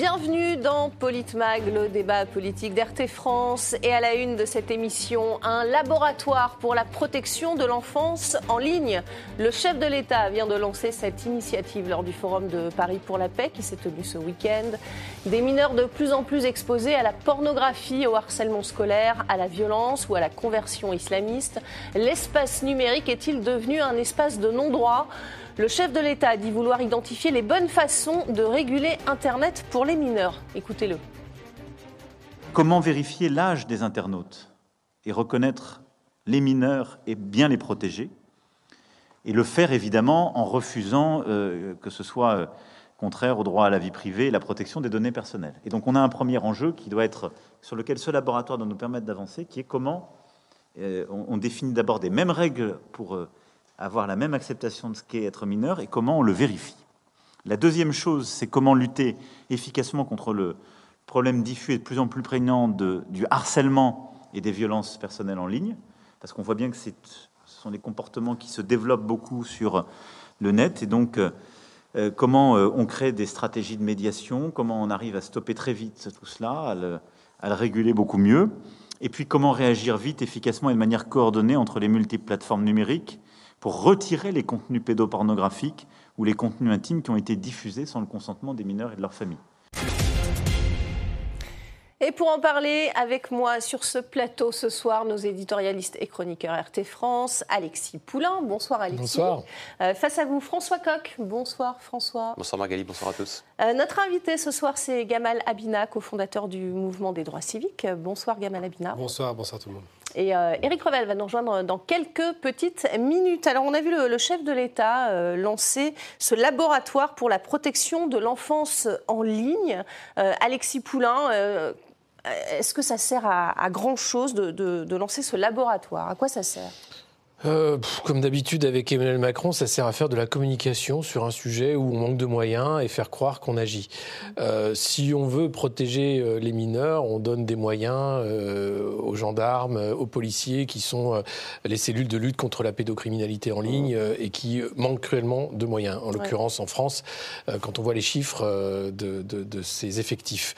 Bienvenue dans Politmag, le débat politique d'RT France. Et à la une de cette émission, un laboratoire pour la protection de l'enfance en ligne. Le chef de l'État vient de lancer cette initiative lors du Forum de Paris pour la paix qui s'est tenu ce week-end. Des mineurs de plus en plus exposés à la pornographie, au harcèlement scolaire, à la violence ou à la conversion islamiste. L'espace numérique est-il devenu un espace de non-droit? Le chef de l'État a dit vouloir identifier les bonnes façons de réguler Internet pour les mineurs. Écoutez-le. Comment vérifier l'âge des internautes et reconnaître les mineurs et bien les protéger Et le faire évidemment en refusant euh, que ce soit euh, contraire au droit à la vie privée et la protection des données personnelles. Et donc on a un premier enjeu qui doit être sur lequel ce laboratoire doit nous permettre d'avancer, qui est comment euh, on, définit d'abord des mêmes règles pour avoir la même acceptation de ce qu'est être mineur et comment on le vérifie. La deuxième chose, c'est comment lutter efficacement contre le problème diffus et de plus en plus prégnant du harcèlement et des violences personnelles en ligne, parce qu'on voit bien que ce sont des comportements qui se développent beaucoup sur le net, et donc euh, comment euh, on crée des stratégies de médiation, comment on arrive à stopper très vite tout cela, à le, à le réguler beaucoup mieux, et puis comment réagir vite, efficacement et de manière coordonnée entre les multiples plateformes numériques pour retirer les contenus pédopornographiques ou les contenus intimes qui ont été diffusés sans le consentement des mineurs et de leurs familles. Et pour en parler avec moi sur ce plateau ce soir, nos éditorialistes et chroniqueurs RT France, Alexis Poulain. Bonsoir Alexis. Bonsoir. Euh, face à vous, François Coq. Bonsoir François. Bonsoir Magali, bonsoir à tous. Euh, notre invité ce soir, c'est Gamal Abina, cofondateur du mouvement des droits civiques. Bonsoir Gamal Abina. Bonsoir, bonsoir tout le monde. Et euh, Éric Revel va nous rejoindre dans quelques petites minutes. Alors, on a vu le, chef de l'État euh, lancer ce laboratoire pour la protection de l'enfance en ligne. Euh, Alexis Poulain, est-ce que ça sert à, grand-chose de lancer ce laboratoire? À quoi ça sert? Euh, comme d'habitude avec Emmanuel Macron, ça sert à faire de la communication sur un sujet où on manque de moyens et faire croire qu'on agit. Euh, si on veut protéger euh, les mineurs, on donne des moyens euh, aux gendarmes, aux policiers qui sont les cellules de lutte contre la pédocriminalité en ligne et qui manquent cruellement de moyens. En l'occurrence en France, quand on voit les chiffres de, de, de, ces effectifs.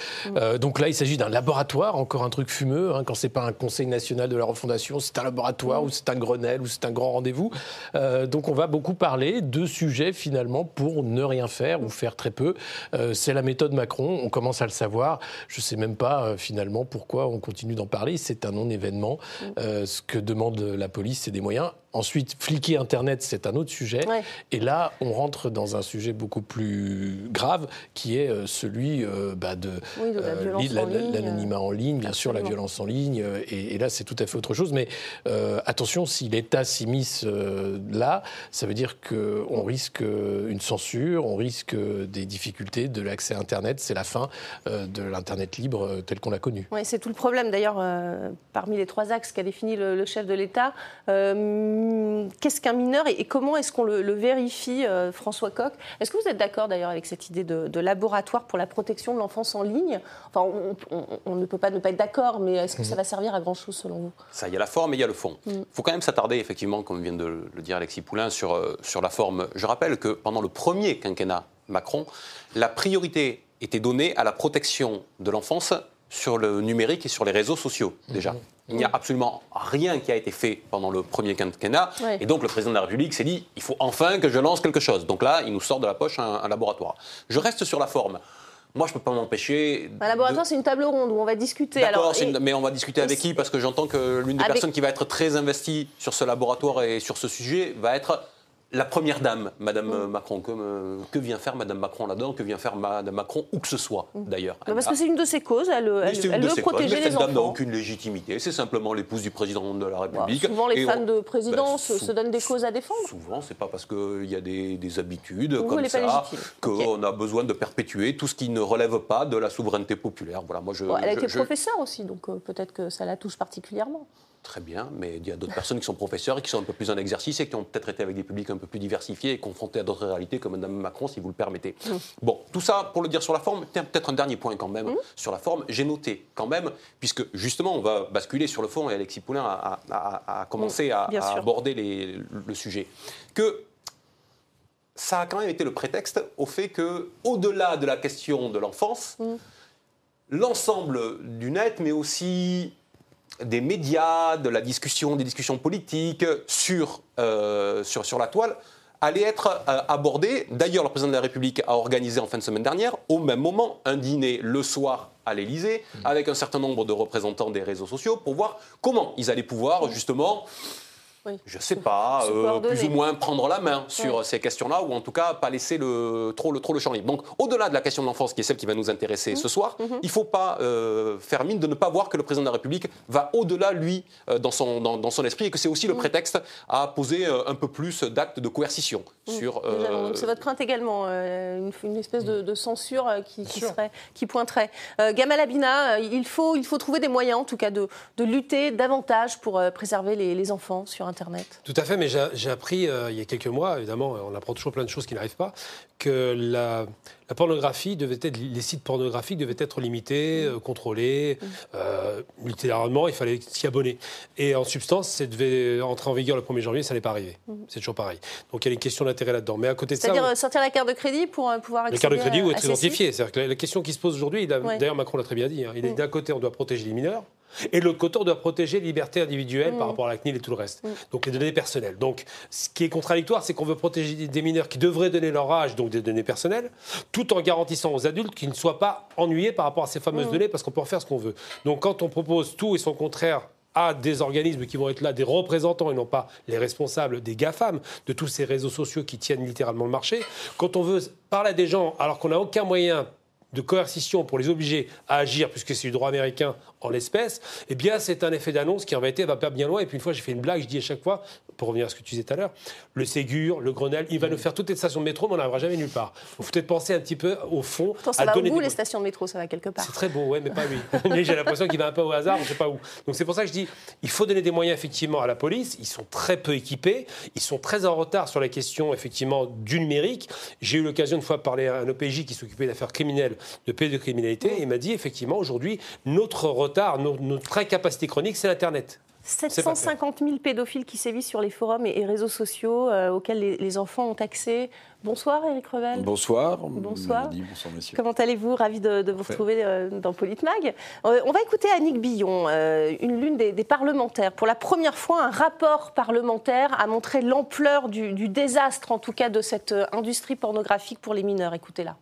donc là, il s'agit d'un laboratoire, encore un truc fumeux. Hein, quand c'est pas un Conseil national de la refondation, c'est un laboratoire ou c'est un Grenelle ou c'est un grand rendez-vous. Euh, donc on va beaucoup parler de sujets finalement pour ne rien faire ou faire très peu. Euh, c'est la méthode Macron, on commence à le savoir. Je ne sais même pas euh, finalement pourquoi on continue d'en parler. C'est un non-événement. Ce que demande la police, c'est des moyens. Ensuite, fliquer Internet, c'est un autre sujet. Et là, on rentre dans un sujet beaucoup plus grave, qui est euh, celui euh, bah, de, l'anonymat en, ligne, bien sûr, la violence en ligne. Et, là, c'est tout à fait autre chose. Mais euh, attention, si l'État s'immisce là, ça veut dire qu'on risque une censure, on risque des difficultés de l'accès à Internet. C'est la fin de l'Internet libre tel qu'on l'a connu. Oui, c'est tout le problème. D'ailleurs, parmi les trois axes qu'a défini le, le, chef de l'État, qu'est-ce qu'un mineur et, comment est-ce qu'on le, vérifie, euh, François Coq? Est-ce que vous êtes d'accord d'ailleurs avec cette idée de, laboratoire pour la protection de l'enfance en ligne? Enfin, on, ne peut pas ne pas être d'accord, mais est-ce que ça va servir à grand-chose selon vous? Ça, il y a la forme et il y a le fond. Il mm. faut quand même s'attarder, effectivement, comme vient de le dire Alexis Poulain, sur, euh, sur la forme. Je rappelle que pendant le premier quinquennat Macron, la priorité était donnée à la protection de l'enfance sur le numérique et sur les réseaux sociaux, déjà. Mm-hmm. Il n'y a absolument rien qui a été fait pendant le premier quinquennat. Et donc le président de la République s'est dit, il faut enfin que je lance quelque chose. Donc là, il nous sort de la poche un, laboratoire. Je reste sur la forme. Moi, je ne peux pas m'empêcher. Un laboratoire, c'est une table ronde où on va discuter. D'accord, mais on va discuter avec qui? Parce que j'entends que l'une des personnes qui va être très investie sur ce laboratoire et sur ce sujet va être la première dame, Madame mm. Macron, que, euh, que, vient faire Madame Macron là-dedans Que vient faire Madame Macron, où que ce soit, mm. d'ailleurs Parce que c'est une de ses causes, elle, veut protéger les cette enfants. dame n'a aucune légitimité, c'est simplement l'épouse du président de la République. souvent, les fans de présidence ben, se donnent des causes à défendre Souvent, c'est pas parce qu'il y a des, habitudes comme ça qu'on a besoin de perpétuer tout ce qui ne relève pas de la souveraineté populaire. Voilà, moi, je, elle a été professeure aussi, donc euh, peut-être que ça la touche particulièrement. Très bien, mais il y a d'autres personnes qui sont professeurs et qui sont un peu plus en exercice et qui ont peut-être été avec des publics un peu plus diversifiés et confrontés à d'autres réalités comme Mme Macron, si vous le permettez. Mmh. Bon, tout ça pour le dire sur la forme, peut-être un dernier point quand même mmh. sur la forme. J'ai noté quand même, puisque justement on va basculer sur le fond et Alexis Poulain a, commencé mmh, à, aborder le sujet, que ça a quand même été le prétexte au fait que, au-delà de la question de l'enfance, l'ensemble du net, mais aussi des médias, de la discussion, des discussions politiques sur, euh, sur, sur la toile, allait être euh. D'ailleurs, le président de la République a organisé en fin de semaine dernière, au même moment, un dîner le soir à l'Élysée, mmh. avec un certain nombre de représentants des réseaux sociaux, pour voir comment ils allaient pouvoir justement je ne sais pas, euh, plus ou moins prendre la main sur ces questions-là, ou en tout cas pas laisser le, trop, le, trop le champ libre. Donc au-delà de la question de l'enfance, qui est celle qui va nous intéresser ce soir, mhm. il ne faut pas euh, faire mine de ne pas voir que le président de la République va au-delà, lui, euh, dans, son, dans, son esprit, et que c'est aussi le prétexte à poser un peu plus d'actes de coercition sur... C'est votre crainte également, une, espèce de, censure qui, serait, qui pointerait. Gamal Abina, il faut, il faut trouver des moyens, en tout cas, de, de lutter davantage pour préserver les, les enfants sur Internet. Tout à fait, mais j'ai appris euh, il y a quelques mois, évidemment, on apprend toujours plein de choses qui n'arrivent pas, que la, pornographie devait être, les sites pornographiques devaient être limités, euh, contrôlés, mm. euh, littéralement, il fallait s'y abonner. Et en substance, ça devait entrer en vigueur le 1er janvier, ça n'est pas arrivé. Mm. C'est toujours pareil. Donc il y a une question d'intérêt là-dedans. Mais à côté de ça. C'est-à-dire sortir la carte de crédit pour pouvoir accéder La carte de crédit ou être identifié. C'est-à-dire que la, question qui se pose aujourd'hui, d'ailleurs Macron l'a très bien dit, hein, il est mm. d'un côté, on doit protéger les mineurs. Et le côté, on doit protéger les libertés individuelles par rapport à la CNIL et tout le reste. Donc les données personnelles. Donc ce qui est contradictoire, c'est qu'on veut protéger des mineurs qui devraient donner leur âge, donc des données personnelles, tout en garantissant aux adultes qu'ils ne soient pas ennuyés par rapport à ces fameuses données, parce qu'on peut en faire ce qu'on veut. Donc quand on propose tout et son contraire à des organismes qui vont être là des représentants et non pas les responsables des GAFAM, de tous ces réseaux sociaux qui tiennent littéralement le marché. Quand on veut parler à des gens alors qu'on n'a aucun moyen de coercition pour les obliger à agir, puisque c'est du droit américain en l'espèce, eh bien, c'est un effet d'annonce qui en réalité va pas bien loin. Et puis une fois, j'ai fait une blague, je dis à chaque fois, pour revenir à ce que tu disais tout à l'heure, le Ségur, le Grenelle, il va nous faire toutes les stations de métro, mais on n'arrivera jamais nulle part. Il faut peut-être penser un petit peu au fond. Pourtant, ça va où les stations de métro, ça va quelque part. C'est très beau, ouais, mais pas lui. mais j'ai l'impression qu'il va un peu au hasard, on ne sait pas où. Donc c'est pour ça que je dis, il faut donner des moyens effectivement à la police. Ils sont très peu équipés, ils sont très en retard sur la question effectivement du numérique. J'ai eu l'occasion une fois de parler à un OPJ qui s'occupait d'affaires criminelles, de pédocriminalité, et il m'a dit effectivement aujourd'hui notre retard, notre vraie capacité chronique, c'est l'Internet. 750 000 pédophiles qui sévissent sur les forums et, réseaux sociaux euh, auxquels les, enfants ont accès. Bonsoir Eric Revel. Bonsoir. Bonsoir. bonsoir monsieur. Comment allez-vous? Ravi de, vous retrouver euh, dans Politmag. Euh, on va écouter Annick Billon, une l'une des, parlementaires. Pour la première fois, un rapport parlementaire a montré l'ampleur du, du désastre, en tout cas, de cette industrie pornographique pour les mineurs. Écoutez-la.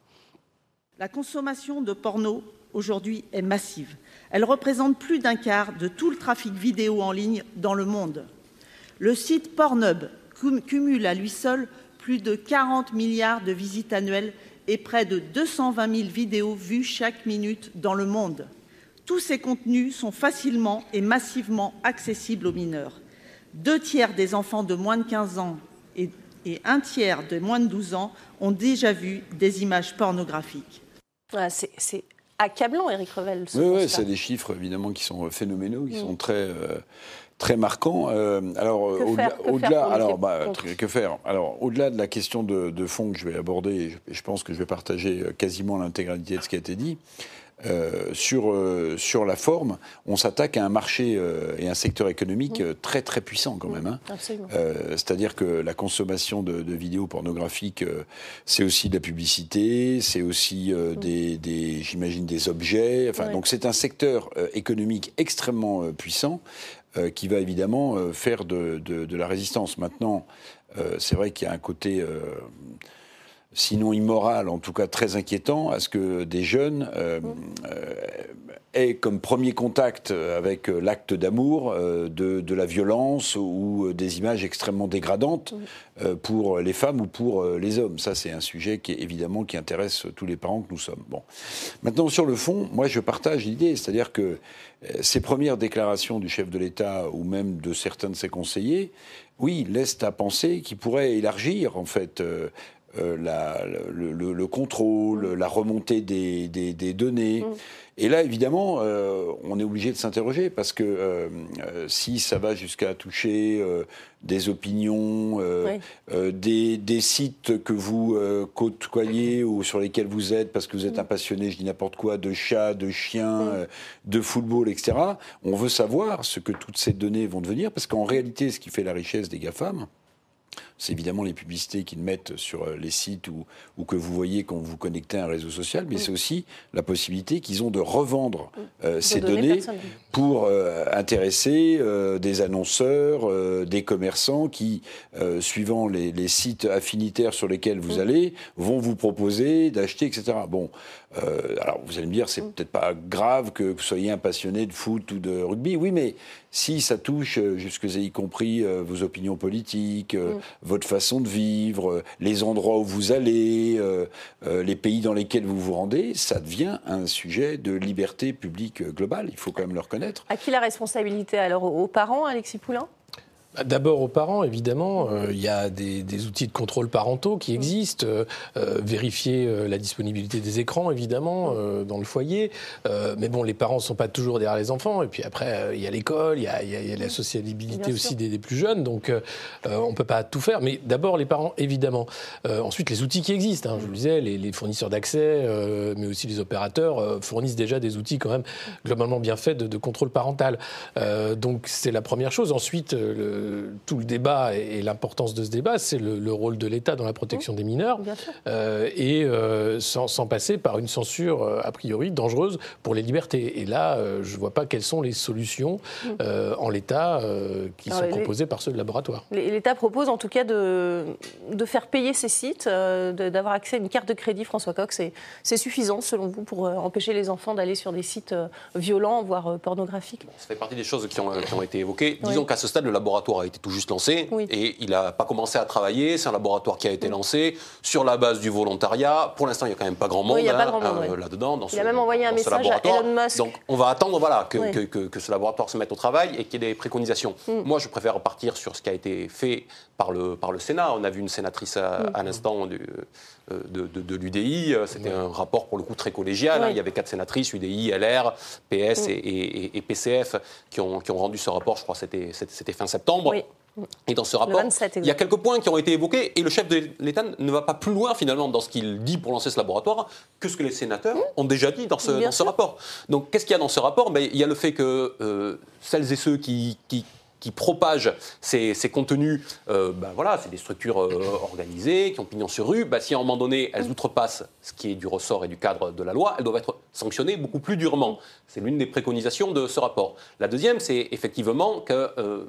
La consommation de porno aujourd'hui est massive. Elle représente plus d'un quart de tout le trafic vidéo en ligne dans le monde. Le site Pornhub cumule à lui seul plus de 40 milliards de visites annuelles et près de 220 000 vidéos vues chaque minute dans le monde. Tous ces contenus sont facilement et massivement accessibles aux mineurs. Deux tiers des enfants de moins de 15 ans et, un tiers de moins de 12 ans ont déjà vu des images pornographiques. Accablant, Eric Revel. Oui, oui c'est des chiffres évidemment qui sont phénoménaux, qui mm. sont très euh, très marquants. Euh, alors au-delà, alors bah, que faire? Alors au-delà de la question de, de, fond que je vais aborder, je pense que je vais partager euh, quasiment l'intégralité de ce qui a été dit. Euh, sur, euh, sur la forme, on s'attaque à un marché euh, et un secteur économique mmh. très très puissant quand même. Hein. C'est-à-dire que la consommation de, vidéos pornographiques, c'est aussi de la publicité, c'est aussi mmh. des, j'imagine, des objets. Enfin, Donc c'est un secteur économique extrêmement puissant qui va évidemment faire de, de, la résistance. Maintenant, c'est vrai qu'il y a un côté sinon immoral, en tout cas très inquiétant, à ce que des jeunes euh, euh, aient comme premier contact avec euh, l'acte d'amour de, la violence ou des images extrêmement dégradantes pour les femmes ou pour les hommes. Ça, c'est un sujet qui, évidemment, qui intéresse tous les parents que nous sommes. Bon. Maintenant, sur le fond, moi, je partage l'idée, c'est-à-dire que ces premières déclarations du chef de l'État ou même de certains de ses conseillers, oui, laissent à penser qu'il pourrait élargir, en fait, euh, la, le, contrôle, la remontée des, des, données. Mm. Et là, évidemment, euh, on est obligé de s'interroger parce que euh, si ça va jusqu'à toucher des opinions, des, des, sites que vous côtoyez ou sur lesquels vous êtes parce que vous êtes mm. un passionné, je dis n'importe quoi, de chats, de chiens, mm. de football, etc., on veut savoir ce que toutes ces données vont devenir parce qu'en réalité, ce qui fait la richesse des GAFAM, c'est évidemment les publicités qu'ils mettent sur euh, les sites ou, ou, que vous voyez quand vous connectez à un réseau social, mais c'est aussi la possibilité qu'ils ont de revendre ces données, pour intéresser des annonceurs, des commerçants qui, suivant les, les, sites affinitaires sur lesquels vous mm. allez, vont vous proposer d'acheter, etc. Bon, alors vous allez me dire, c'est mm. peut-être pas grave que vous soyez un passionné de foot ou de rugby, oui, mais si ça touche jusque y compris vos opinions politiques, mm. Votre façon de vivre, les endroits où vous allez, les pays dans lesquels vous vous rendez, ça devient un sujet de liberté publique globale. Il faut quand même le reconnaître. À qui la responsabilité alors? Aux parents, Alexis Poulain? D'abord aux parents, évidemment. Euh, il y a des, outils de contrôle parentaux qui existent. Euh, euh, vérifier la disponibilité des écrans, évidemment, dans le foyer. mais bon, les parents ne sont pas toujours derrière les enfants. Et puis après, il y a l'école, il y a, la sociabilité aussi des, plus jeunes. Donc, on ne peut pas tout faire. Mais d'abord, les parents, évidemment. ensuite, les outils qui existent. Hein, je le disais, les, fournisseurs d'accès, mais aussi les opérateurs, fournissent déjà des outils quand même globalement bien faits de, de contrôle parental. donc, c'est la première chose. Ensuite, le, tout le débat et, l'importance de ce débat, c'est le, rôle de l'État dans la protection des mineurs, euh, et euh, sans, passer par une censure euh, a priori dangereuse pour les libertés. Et là, je ne vois pas quelles sont les solutions mm. en l'État qui sont proposées par ceux de laboratoire. L'État propose en tout cas de, de faire payer ces sites, d'avoir accès à une carte de crédit, François Coq. C'est suffisant, selon vous, pour empêcher les enfants d'aller sur des sites violents, voire pornographiques? Ça fait partie des choses qui ont, qui ont été évoquées. Disons qu'à ce stade, le laboratoire a été tout juste lancé et il n'a pas commencé à travailler. C'est un laboratoire qui a été lancé sur la base du volontariat. Pour l'instant, il n'y a quand même pas grand monde, hein, euh, là-dedans. il a même envoyé un message à Elon Musk. Donc on va attendre voilà, que, que, ce laboratoire se mette au travail et qu'il y ait des préconisations. Mm. Moi, je préfère partir sur ce qui a été fait par le, par le Sénat. On a vu une sénatrice à, mm. l'instant du, euh, de, de, l'UDI. C'était un rapport pour le coup très collégial. Hein. Il y avait quatre sénatrices, UDI, LR, PS mm. et, et, PCF, qui ont, qui ont rendu ce rapport, je crois c'était fin septembre. Et dans ce rapport, il y a quelques points qui ont été évoqués et le chef de l'État ne va pas plus loin finalement dans ce qu'il dit pour lancer ce laboratoire que ce que les sénateurs mmh. ont déjà dit dans ce, dans ce rapport. Donc qu'est-ce qu'il y a dans ce rapport? Ben, Il y a le fait que euh, celles et ceux qui, qui qui propagent ces, contenus, euh, ben voilà, c'est des structures euh, organisées, qui ont pignon sur rue. Ben, si à un moment donné, elles outrepassent ce qui est du ressort et du cadre de la loi, elles doivent être sanctionnées beaucoup plus durement. C'est l'une des préconisations de ce rapport. La deuxième, c'est effectivement que euh,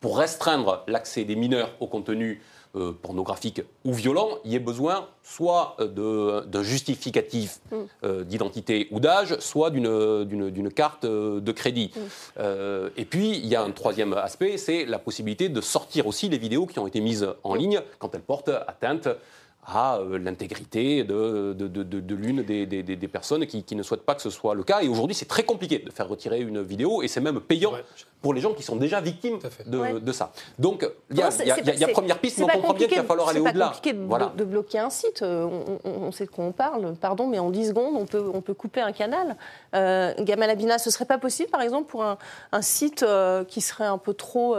pour restreindre l'accès des mineurs au contenu euh, pornographique ou violent, il y ait besoin soit d'un justificatif mm. euh, d'identité ou d'âge, soit d'une carte euh, de crédit. Mm. et puis, il y a un troisième aspect, c'est la possibilité de sortir aussi les vidéos qui ont été mises en mm. ligne quand elles portent atteinte à euh, l'intégrité de, de, de, l'une des, des, des, personnes qui, qui, ne souhaitent pas que ce soit le cas. Et aujourd'hui, c'est très compliqué de faire retirer une vidéo et c'est même payant pour les gens qui sont déjà victimes de, ça. Donc, il y a, y a, première piste, mais on comprend bien qu'il va falloir aller au-delà. C'est compliqué de, de, bloquer un site. Euh, on, sait de quoi on parle, pardon, mais en 10 secondes, on peut, on peut couper un canal. Euh, Gamal Abina, ce serait pas possible, par exemple, pour un, un site euh, qui serait un peu trop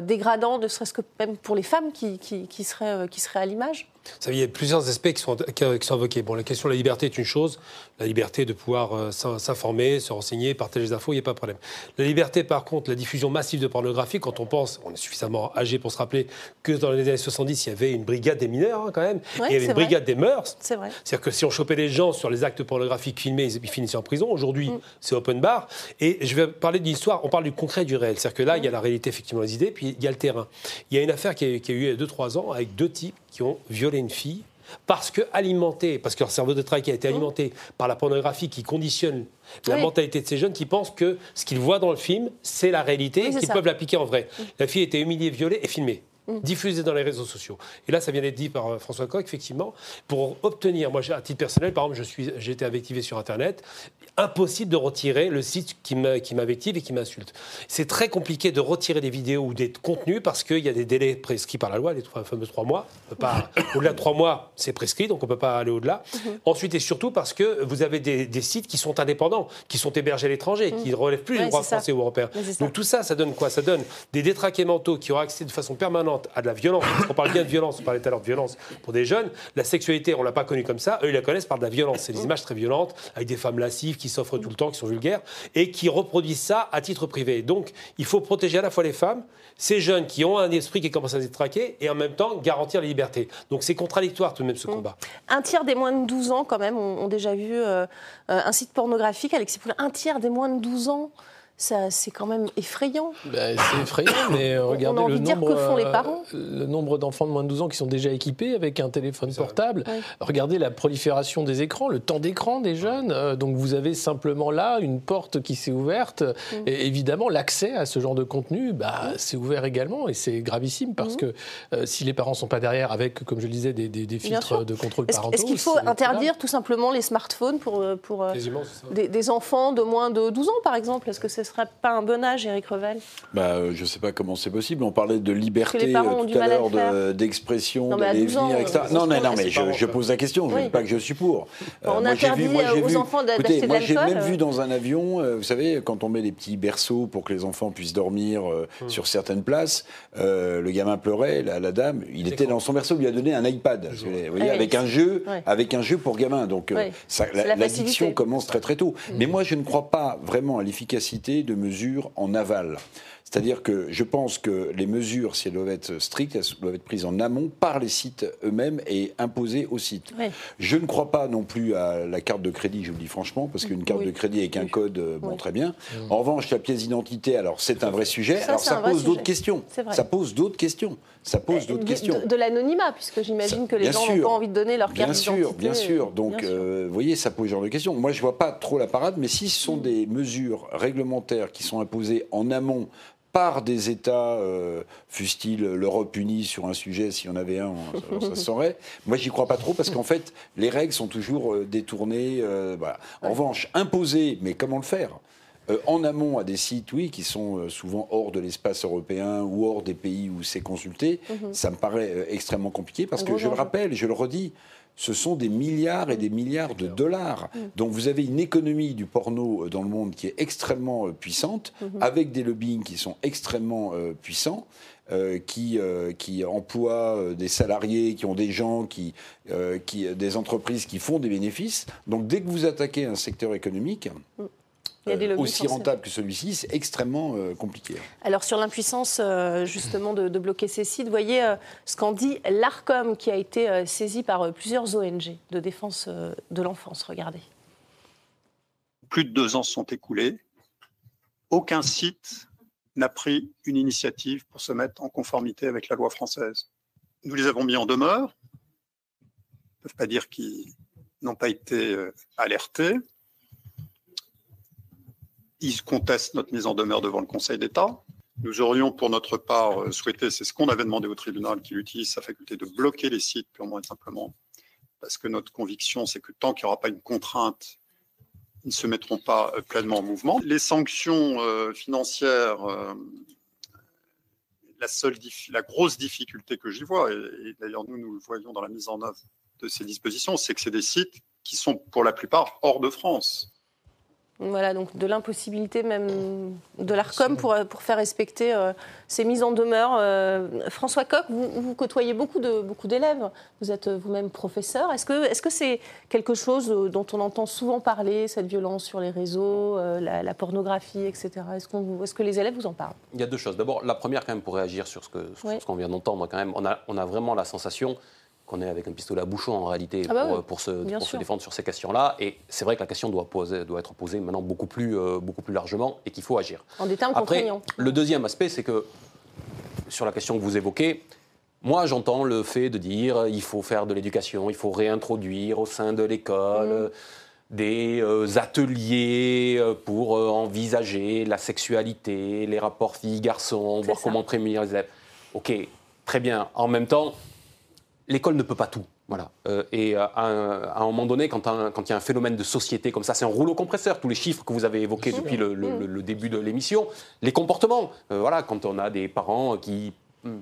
dégradant, ne serait-ce que même pour les femmes qui, qui, qui seraient, qui seraient à l'image? Il y a plusieurs aspects qui sont, qui sont invoqués. Bon, la question de la liberté est une chose. La liberté de pouvoir euh, s'informer, se renseigner, partager des infos, il n'y a pas de problème. La liberté, par contre, la diffusion massive de pornographie, quand on pense, on est suffisamment âgé pour se rappeler que dans les années 70, il y avait une brigade des mineurs, hein, quand même. il y avait une brigade des mœurs. C'est vrai. C'est-à-dire que si on chopait les gens sur les actes pornographiques filmés, ils finissaient en prison. Aujourd'hui, mm. c'est open bar. Et je vais parler de l'histoire. On parle du concret, du réel. C'est-à-dire que là, il y a la réalité, effectivement, les idées, puis il y a le terrain. Il y a une affaire qui a, qui a eu il y a 2-3 ans avec deux types qui ont violé une fille parce que alimenté, parce que leur cerveau de travail qui a été alimenté par la pornographie qui conditionne la mentalité de ces jeunes qui pensent que ce qu'ils voient dans le film, c'est la réalité et qu'ils peuvent l'appliquer en vrai. La fille était humiliée, violée et filmée. Mm. diffusé dans les réseaux sociaux. Et là, ça vient d'être dit par euh, François Coq, effectivement, pour obtenir, moi, à titre personnel, par exemple, j'ai été invectivé sur Internet, impossible de retirer le site qui m'invective et qui m'insulte. C'est très compliqué de retirer des vidéos ou des contenus parce qu'il y a des délais prescrits par la loi, les fameux trois mois. Au-delà de trois mois, c'est prescrit, donc on ne peut pas aller au-delà. Mm-hmm. Ensuite et surtout parce que vous avez des, sites qui sont indépendants, qui sont hébergés à l'étranger, qui ne mm. relèvent plus des droits français ou européens. Donc tout ça, ça donne quoi? Ça donne des détraqués mentaux qui ont accès de façon permanente violente à de la violence, parce qu'on parle bien de violence, on parlait tout à l'heure de violence pour des jeunes, la sexualité, on l'a pas connue comme ça, eux, ils la connaissent par de la violence. C'est des images très violentes, avec des femmes lascives qui s'offrent tout le temps, qui sont vulgaires, et qui reproduisent ça à titre privé. Donc, il faut protéger à la fois les femmes, ces jeunes qui ont un esprit qui commence à se traquer, et en même temps garantir les libertés. Donc, c'est contradictoire tout de même ce mmh. combat. Un tiers des moins de 12 ans, quand même, ont, déjà vu euh, un site pornographique. Alexis Poulin, un tiers des moins de 12 ans c'est quand même effrayant. Ben, c'est effrayant, mais regardez le nombre, font les parents. le nombre d'enfants de moins de 12 ans qui sont déjà équipés avec un téléphone portable. Regardez la prolifération des écrans, le temps d'écran des jeunes. Euh, donc vous avez simplement là une porte qui s'est ouverte. Mm. Et évidemment, l'accès à ce genre de contenu, bah, mm. c'est ouvert également et c'est gravissime parce mm. que euh, si les parents ne sont pas derrière avec, comme je le disais, des, des, filtres de contrôle parentaux. Est-ce qu'il faut interdire tout simplement les smartphones pour, euh, des, des, enfants de moins de 12 ans, par exemple? Est-ce que ce serait pas un bon âge, Eric Revel? Bah, euh, Je ne sais pas comment c'est possible. On parlait de liberté euh, tout à l'heure, d'expression, de d'aller venir, etc. Non, non, non, mais je, pose la question. Je ne dis pas que je suis pour. Euh, on interdit moi, aux vu, enfants d'acheter de Moi, j'ai même vu dans un avion, vous savez, quand on met les petits berceaux pour que les enfants puissent dormir hmm. sur certaines places, le gamin pleurait, la, dame, il était dans son berceau, lui a donné un iPad, vous voyez, ah avec un jeu, avec un jeu pour gamin. Donc, l'addiction commence très très tôt. Hmm. Mais moi, je ne crois pas vraiment à l'efficacité de mesures en aval. C'est-à-dire que je pense que les mesures, si elles doivent être strictes, elles doivent être prises en amont par les sites eux-mêmes et imposées aux sites. Je ne crois pas non plus à la carte de crédit, je vous le dis franchement, parce qu'une carte de crédit avec un code, euh, bon, très bien. En revanche, la pièce d'identité, alors c'est un vrai sujet. alors ça pose d'autres questions. Ça pose d'autres questions. Ça pose d'autres questions. De, l'anonymat, puisque j'imagine que les gens n'ont pas envie de donner leur carte d'identité. Bien sûr, bien sûr. Donc, euh, vous voyez, ça pose ce genre de questions. Moi, je ne vois pas trop la parade, mais si ce sont mm. des mesures réglementaires qui sont imposées en amont par des États, euh, fût-il l'Europe unie sur un sujet, s'il y en avait un, ça, ça saurait. Moi, j'y crois pas trop parce qu'en fait, les règles sont toujours euh, détournées. Euh, en revanche, imposer, mais comment le faire? En amont à des sites, oui, qui sont souvent hors de l'espace européen ou hors des pays où c'est consulté, mhm. ça me paraît extrêmement compliqué parce que je le rappelle, je le redis, ce sont des milliards et des milliards de dollars. Mm. Donc vous avez une économie du porno euh, dans le monde qui est extrêmement euh, puissante, avec des lobbying qui sont extrêmement euh, puissants. qui, qui emploient des salariés, qui ont des gens, qui, qui, des entreprises qui font des bénéfices. Donc dès que vous attaquez un secteur économique, mm. Euh, aussi rentable que celui-ci, c'est extrêmement euh, compliqué. Alors sur l'impuissance euh, justement de, bloquer ces sites, voyez ce qu'en dit l'ARCOM qui a été saisi par plusieurs ONG de défense de l'enfance. Regardez. Plus de deux ans se sont écoulés. Aucun site n'a pris une initiative pour se mettre en conformité avec la loi française. Nous les avons mis en demeure. Ils ne peuvent pas dire qu'ils n'ont pas été alertés ils contestent notre mise en demeure devant le Conseil d'État. Nous aurions pour notre part euh, souhaité, c'est ce qu'on avait demandé au tribunal, qu'il utilise sa faculté de bloquer les sites purement et simplement, parce que notre conviction, c'est que tant qu'il n'y aura pas une contrainte, ils ne se mettront pas euh, pleinement en mouvement. Les sanctions euh, financières, la, seule la grosse difficulté que j'y vois, et d'ailleurs nous, nous le voyons dans la mise en œuvre de ces dispositions, c'est que c'est des sites qui sont pour la plupart hors de France. Voilà, donc de l'impossibilité même de l'ARCOM pour, pour faire respecter euh, ces mises en demeure. Euh, François Coq, vous, côtoyez beaucoup de beaucoup d'élèves. Vous êtes vous-même professeur. Est-ce que est-ce que c'est quelque chose dont on entend souvent parler, cette violence sur les réseaux, euh, la, pornographie, etc. Est-ce, qu'on, est-ce que les élèves vous en parlent? Il y a deux choses. D'abord, la première, quand même, pour réagir sur ce, que, ce qu'on vient d'entendre, quand même, on a, on a vraiment la sensation qu'on est avec un pistolet à bouchon en réalité ah bah pour, se, défendre sur ces questions-là. Et c'est vrai que la question doit, poser, doit être posée maintenant beaucoup plus, euh, beaucoup plus largement et qu'il faut agir. En des termes Après. Le deuxième aspect, c'est que sur la question que vous évoquez, moi, j'entends le fait de dire il faut faire de l'éducation, il faut réintroduire au sein de l'école mmh. des euh, ateliers euh, pour envisager la sexualité, les rapports filles-garçons, voir comment prémunir les élèves. Ok, très bien. En même temps, l'école ne peut pas tout. Voilà. Euh, et euh, à, un, moment donné, quand, il y a un phénomène de société comme ça, c'est un rouleau compresseur, tous les chiffres que vous avez évoqués depuis le, début de l'émission, les comportements. Euh, voilà, quand on a des parents qui hmm,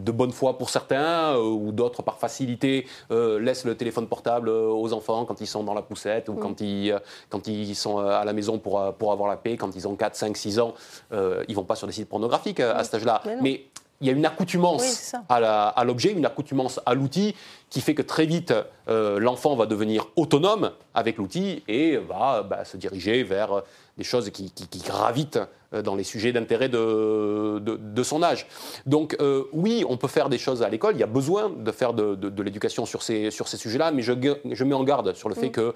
de bonne foi pour certains, ou d'autres par facilité, laissent le téléphone portable aux enfants quand ils sont dans la poussette ou quand, ils, quand ils sont à la maison pour, pour avoir la paix, quand ils ont 4, 5, 6 ans, ils vont pas sur des sites pornographiques à cet âge-là. Mais il y a une accoutumance à l'objet, une accoutumance à l'outil qui fait que très vite, euh, l'enfant va devenir autonome avec l'outil et va bah, se diriger vers des choses qui, gravitent euh, dans les sujets d'intérêt de, de, son âge. Donc euh, oui, on peut faire des choses à l'école, il y a besoin de faire de, l'éducation sur ces, sur ces sujets-là, mais je, je, mets en garde sur le fait que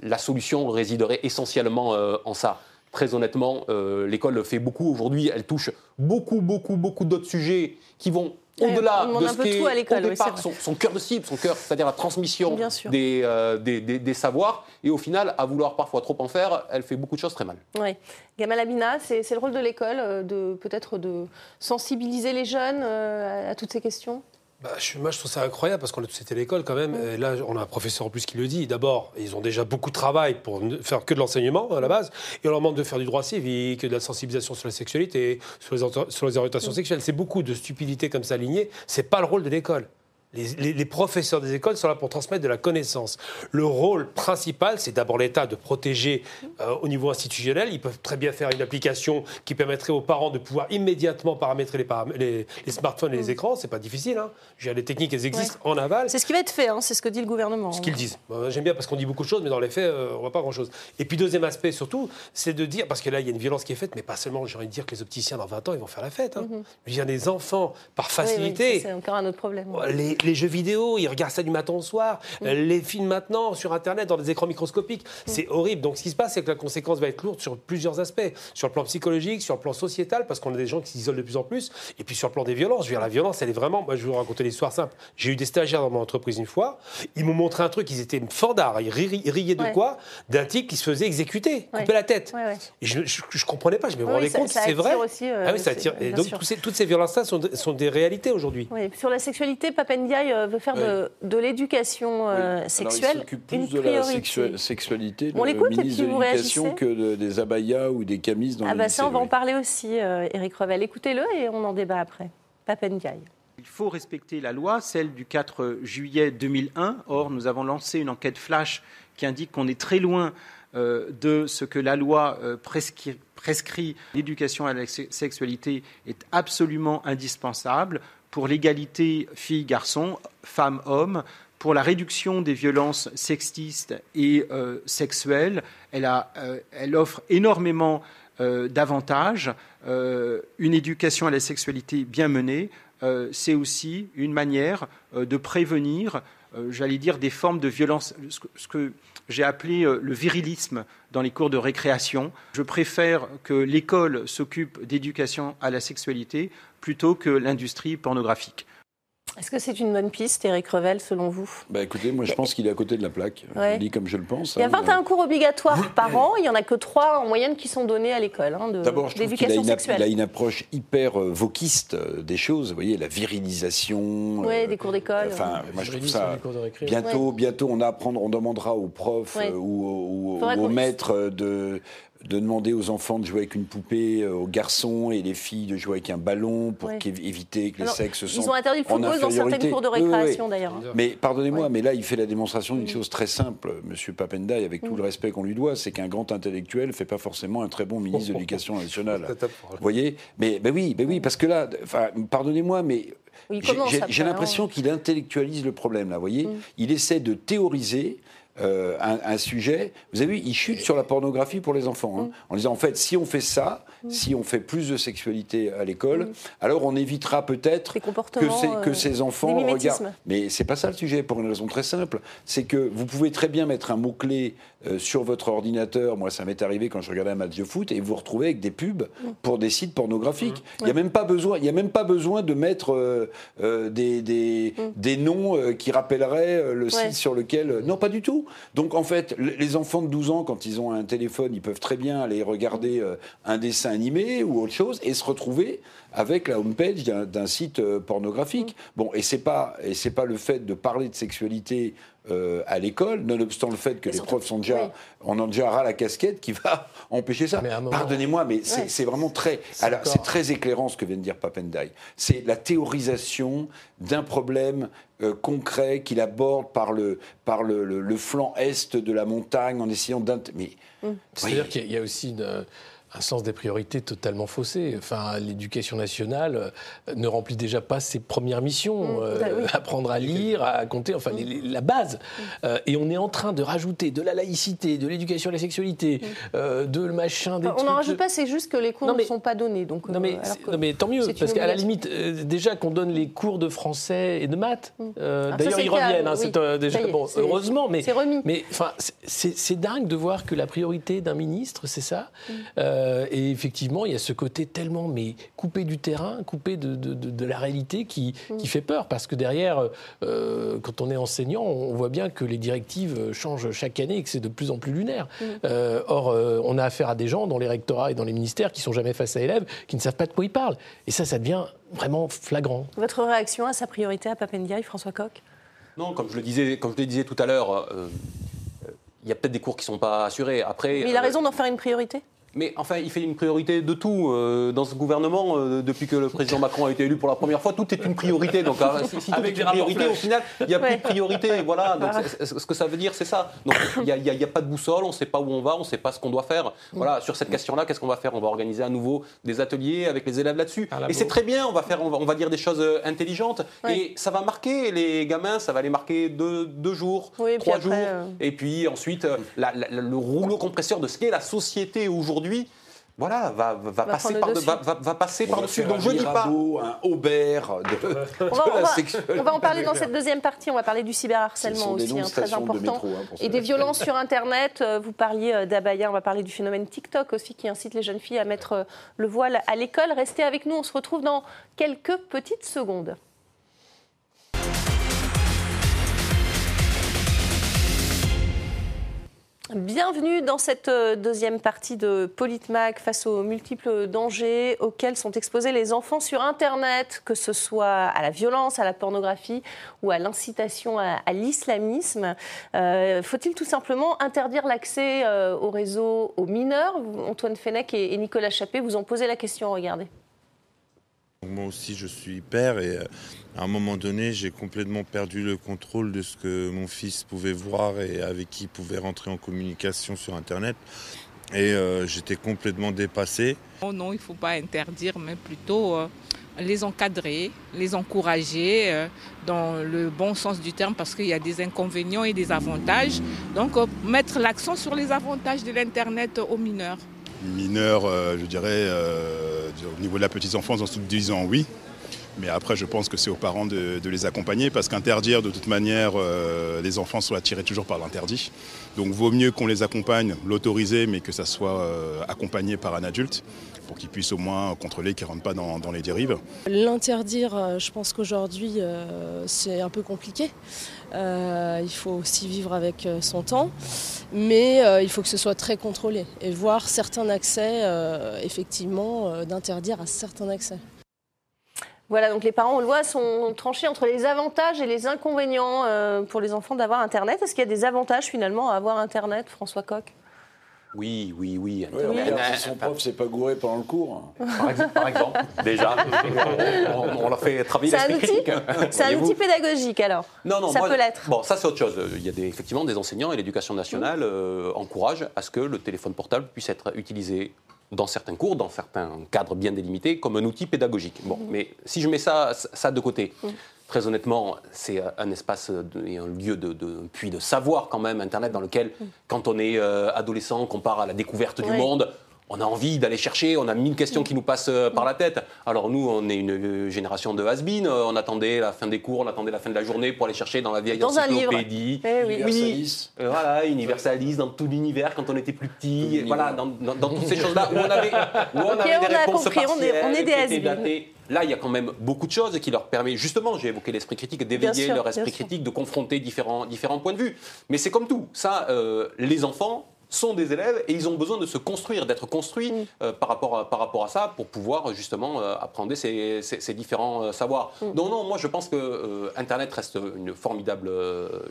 la solution résiderait essentiellement en ça très honnêtement, euh, l'école fait beaucoup. Aujourd'hui, elle touche beaucoup, beaucoup, beaucoup d'autres sujets qui vont au-delà de ce qui est au départ son, cœur de cible, son cœur, c'est-à-dire la transmission euh, des, des, savoirs. Et au final, à vouloir parfois trop en faire, elle fait beaucoup de choses très mal. Oui. Gamal Abina, c'est le rôle de l'école, euh, de peut-être de sensibiliser les jeunes à toutes ces questions? Bah, je, moi, je trouve ça incroyable parce qu'on a tous été à l'école quand même. Et là, on a un professeur en plus qui le dit. D'abord, ils ont déjà beaucoup de travail pour ne faire que de l'enseignement à la base. Et on leur demande de faire du droit civique, de la sensibilisation sur la sexualité, sur les, sur les orientations sexuelles. C'est beaucoup de stupidité comme ça alignées. C'est pas le rôle de l'école. Les, professeurs des écoles sont là pour transmettre de la connaissance. Le rôle principal, c'est d'abord l'État de protéger euh, au niveau institutionnel. Ils peuvent très bien faire une application qui permettrait aux parents de pouvoir immédiatement paramétrer les, les, smartphones et les mm. écrans. C'est pas difficile. Hein. Les techniques, elles existent en aval. C'est ce qui va être fait. Hein. C'est ce que dit le gouvernement. Ce qu'ils disent. J'aime bien parce qu'on dit beaucoup de choses, mais dans les faits, euh, on voit pas grand-chose. Et puis deuxième aspect surtout, c'est de dire parce que là, il y a une violence qui est faite, mais pas seulement. J'ai envie de dire que les opticiens dans 20 ans, ils vont faire la fête. Hein. Il y a des enfants par facilité. c'est encore un autre problème les jeux vidéo, ils regardent ça du matin au soir. Mm. Euh, les films maintenant sur Internet, dans des écrans microscopiques, mm. c'est horrible. Donc ce qui se passe, c'est que la conséquence va être lourde sur plusieurs aspects. Sur le plan psychologique, sur le plan sociétal, parce qu'on a des gens qui s'isolent de plus en plus. Et puis sur le plan des violences. Je veux dire, la violence, elle est vraiment. Moi, je vais vous raconter l'histoire simple. J'ai eu des stagiaires dans mon entreprise une fois. Ils m'ont montré un truc, ils étaient d'art. Ils riaient de quoi? D'un type qui se faisait exécuter, couper la tête. Et je, ne comprenais pas. Je me rendais compte, c'est vrai. Aussi, euh, ah oui, ça attire. Et donc, toutes ces violences-là sont, sont, des réalités aujourd'hui. Sur la sexualité, Papendiaï euh, veut faire de, l'éducation euh, sexuelle alors, il s'occupe plus de la sexualité, le ministre de l'éducation que des abayas ou des camises dans ah les bah Ça, on va en parler aussi, Eric euh, Revel. Écoutez-le et on en débat après. Papendiaï. Il faut respecter la loi, celle du 4 juillet 2001. Or, nous avons lancé une enquête flash qui indique qu'on est très loin euh, de ce que la loi prescrit prescrit l'éducation à la sexualité est absolument indispensable pour l'égalité filles-garçons, femmes-hommes, pour la réduction des violences sexistes et euh, sexuelles. Euh, elle, offre énormément euh, d'avantages. une éducation à la sexualité bien menée, c'est aussi une manière de prévenir, j'allais dire, des formes de violence, ce que j'ai appelé le virilisme dans les cours de récréation. Je préfère que l'école s'occupe d'éducation à la sexualité plutôt que l'industrie pornographique. Est-ce que c'est une bonne piste, Eric Revel, selon vous? Bah Écoutez, moi je pense qu'il est à côté de la plaque. Je dis comme je le pense. Il y a 21 hein, cours obligatoires par an, il n'y en a que 3 en moyenne qui sont donnés à l'école. Hein, D'abord, je trouve qu'il a, a, une approche hyper euh, vauquiste euh, des choses. Vous voyez, la virilisation. Oui, euh, des cours d'école. Enfin, moi je trouve ça. Bientôt, bientôt on, apprendre, on demandera aux profs ou, aux maîtres de de demander aux enfants de jouer avec une poupée, euh, aux garçons et les filles de jouer avec un ballon pour éviter que les sexes sont Ils ont interdit le football dans certaines cours de récréation d'ailleurs. Mais pardonnez-moi, mais là il fait la démonstration d'une chose très simple, Monsieur Papendai, avec tout le respect qu'on lui doit, c'est qu'un grand intellectuel ne fait pas forcément un très bon ministre de l'Éducation nationale. Vous voyez? Mais ben oui, ben oui, parce que là, pardonnez-moi, mais j'ai l'impression qu'il intellectualise le problème là. Vous voyez, mm. il essaie de théoriser euh, un, sujet. Vous avez vu, il chute sur la pornographie pour les enfants, hein, mm. en disant en fait, si on fait ça, mm. si on fait plus de sexualité à l'école, mm. alors on évitera peut-être que, que, ces enfants regardent. Mais c'est pas ça le sujet, pour une raison très simple, c'est que vous pouvez très bien mettre un mot clé euh, sur votre ordinateur. Moi, ça m'est arrivé quand je regardais un match de foot et vous vous retrouvez avec des pubs pour des sites pornographiques. Il n'y a même pas besoin, y a même pas besoin de mettre euh, des, des, des, noms qui rappelleraient le site sur lequel. Non, pas du tout. Donc en fait, les enfants de 12 ans, quand ils ont un téléphone, ils peuvent très bien aller regarder euh, un dessin animé ou autre chose et se retrouver avec la homepage d'un site euh, pornographique. Mm. Bon, et c'est pas et c'est pas le fait de parler de sexualité euh, à l'école, nonobstant le fait que les profs sont déjà, on en déjà ras la casquette, qui va empêcher ça. Pardonnez-moi, mais c'est vraiment très, alors c'est très éclairant ce que vient de dire Papendai. C'est la théorisation d'un problème euh, concret qu'il aborde par le par le, flanc est de la montagne en essayant. Mais mm. c'est-à-dire qu'il y a aussi une un sens des priorités totalement faussé. Enfin, l'éducation nationale euh, ne remplit déjà pas ses premières missions, mmh, euh, bah apprendre à lire, à compter, enfin mmh. la base. Mmh. Euh, et on est en train de rajouter de la laïcité, de l'éducation à la sexualité, de le machin. Des on n'en rajoute pas, c'est juste que les cours ne sont pas donnés. Donc, non, mais, non, mais tant mieux, parce qu'à la limite, déjà qu'on donne les cours de français et de maths, d'ailleurs ils reviennent. Hein, c'est déjà bon, heureusement, mais mais enfin c'est dingue de voir que la priorité d'un ministre, c'est ça. Euh, et effectivement, il y a ce côté tellement mais coupé du terrain, coupé de, de, la réalité qui, mm. qui, fait peur. Parce que derrière, euh, quand on est enseignant, on voit bien que les directives changent chaque année et que c'est de plus en plus lunaire. Mm. Euh, or, on a affaire à des gens dans les rectorats et dans les ministères qui sont jamais face à élèves, qui ne savent pas de quoi ils parlent. Et ça, ça devient vraiment flagrant. Votre réaction à sa priorité à Papendiaï, François Coq? Non, comme je le disais, comme je le disais tout à l'heure, il y a peut-être des cours qui ne sont pas assurés. Après, Mais il a raison d'en faire une priorité? Mais enfin, il fait une priorité de tout. Euh, dans ce gouvernement, euh, depuis que le président Macron a été élu pour la première fois, tout est une priorité. Donc, euh, si, tout est une priorité, au final, il n'y a plus de priorité. Voilà. Donc, ce que ça veut dire, c'est ça. Donc, il n'y a, pas de boussole, on ne sait pas où on va, on ne sait pas ce qu'on doit faire. Voilà. Sur cette question-là, qu'est-ce qu'on va faire? On va organiser à nouveau des ateliers avec les élèves là-dessus. Et c'est très bien. On va faire, on va, dire des choses intelligentes. Et ça va marquer les gamins. Ça va les marquer deux, jours, trois jours. Et puis ensuite, le rouleau compresseur de ce qu'est la société aujourd'hui voilà, va, va, passer par va, passer par-dessus. Donc je dis pas. Un Aubert de, on, va, on va en parler dans cette deuxième partie. On va parler du cyberharcèlement aussi, hein, très important. Hein, et des violences sur Internet. Euh, vous parliez euh, d'Abaya, on va parler du phénomène TikTok aussi qui incite les jeunes filles à mettre euh, le voile à l'école. Restez avec nous, on se retrouve dans quelques petites secondes. Bienvenue dans cette euh, deuxième partie de Politmag face aux multiples dangers auxquels sont exposés les enfants sur Internet, que ce soit à la violence, à la pornographie ou à l'incitation à, l'islamisme. Euh, faut-il tout simplement interdire l'accès euh, au réseau aux mineurs? Antoine Fenech et, Nicolas Chappé vous ont posé la question, regardez. Moi aussi, je suis père et euh, à un moment donné, j'ai complètement perdu le contrôle de ce que mon fils pouvait voir et avec qui il pouvait rentrer en communication sur Internet. Et euh, j'étais complètement dépassé. Oh non, il ne faut pas interdire, mais plutôt euh, les encadrer, les encourager dans le bon sens du terme parce qu'il y a des inconvénients et des avantages. Donc mettre l'accent sur les avantages de l'Internet aux mineurs mineurs, euh, je dirais, euh, au niveau de la petite enfance, en se disant oui. Mais après, je pense que c'est aux parents de, les accompagner parce qu'interdire, de toute manière, euh, les enfants sont attirés toujours par l'interdit. Donc, vaut mieux qu'on les accompagne, l'autoriser, mais que ça soit accompagné par un adulte pour qu'ils puissent au moins contrôler qu'ils ne rentrent pas dans, les dérives. L'interdire, je pense qu'aujourd'hui, c'est un peu compliqué. il faut aussi vivre avec son temps mais euh, il faut que ce soit très contrôlé et voir certains accès, euh, effectivement, euh, d'interdire à certains accès. Voilà, donc les parents, on le voit, sont tranchés entre les avantages et les inconvénients pour les enfants d'avoir Internet. Est-ce qu'il y a des avantages finalement à avoir Internet, François Coq? Oui, oui, oui. oui. son prof s'est pas gouré pendant le cours. Par exemple, déjà, on, leur fait travailler l'esprit critique. C'est un outil pédagogique alors Non, non, ça peut l'être. Bon, ça c'est autre chose. Il y a des, effectivement des enseignants et l'éducation nationale mmh. euh, encourage à ce que le téléphone portable puisse être utilisé dans certains cours, dans certains cadres bien délimités, comme un outil pédagogique. Bon, mmh. mais si je mets ça, ça de côté, mmh très honnêtement, c'est un espace et un lieu de, puits de savoir quand même, Internet, dans lequel, mm. quand on est euh, adolescent, qu'on part à la découverte du monde, on a envie d'aller chercher, on a mille questions qui nous passent euh, par la tête. Alors nous, on est une euh, génération de has on attendait la fin des cours, on attendait la fin de la journée pour aller chercher dans la vieille dans encyclopédie. Un livre. Eh oui, voilà, universaliste dans tout l'univers quand on était plus petit, voilà, dans, toutes ces choses-là où on avait, où on avait des réponses compris, on est, des Là, il y a quand même beaucoup de choses qui leur permettent, justement, j'ai évoqué l'esprit critique, d'éveiller leur esprit critique, de confronter différents, différents points de vue. Mais c'est comme tout. Ça, euh, les enfants, sont des élèves et ils ont besoin de se construire, d'être construits mm. euh, par, rapport à, par rapport à ça pour pouvoir justement euh, apprendre ces, ces, différents savoirs. Mm. Non, non, moi je pense que Internet reste une formidable,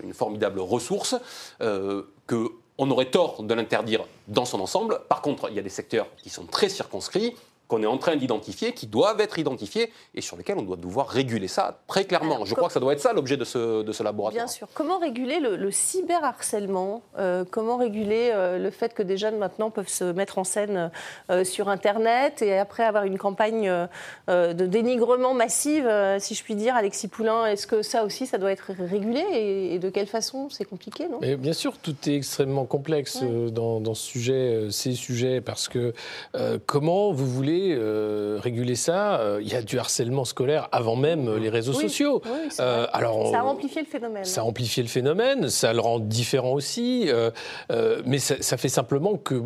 une formidable ressource, que on aurait tort de l'interdire dans son ensemble. Par contre, il y a des secteurs qui sont très circonscrits qu'on est en train d'identifier, qui doivent être identifiés et sur lesquels on doit devoir réguler ça très clairement. Je crois que ça doit être ça l'objet de ce, de ce laboratoire. Bien sûr. Comment réguler le, cyberharcèlement euh, Comment réguler euh, le fait que des jeunes maintenant peuvent se mettre en scène euh, sur Internet et après avoir une campagne de dénigrement massive, si je puis dire, Alexis Poulain Est-ce que ça aussi, ça doit être régulé et, de quelle façon? C'est compliqué, non? Bien sûr, tout est extrêmement complexe dans, dans, ce sujet, ces sujets, parce que comment vous voulez euh, réguler ça. Euh, il y a du harcèlement scolaire avant même les réseaux sociaux. Euh, alors, ça a amplifié le phénomène. Ça a amplifié le phénomène, ça le rend différent aussi. mais ça, fait simplement que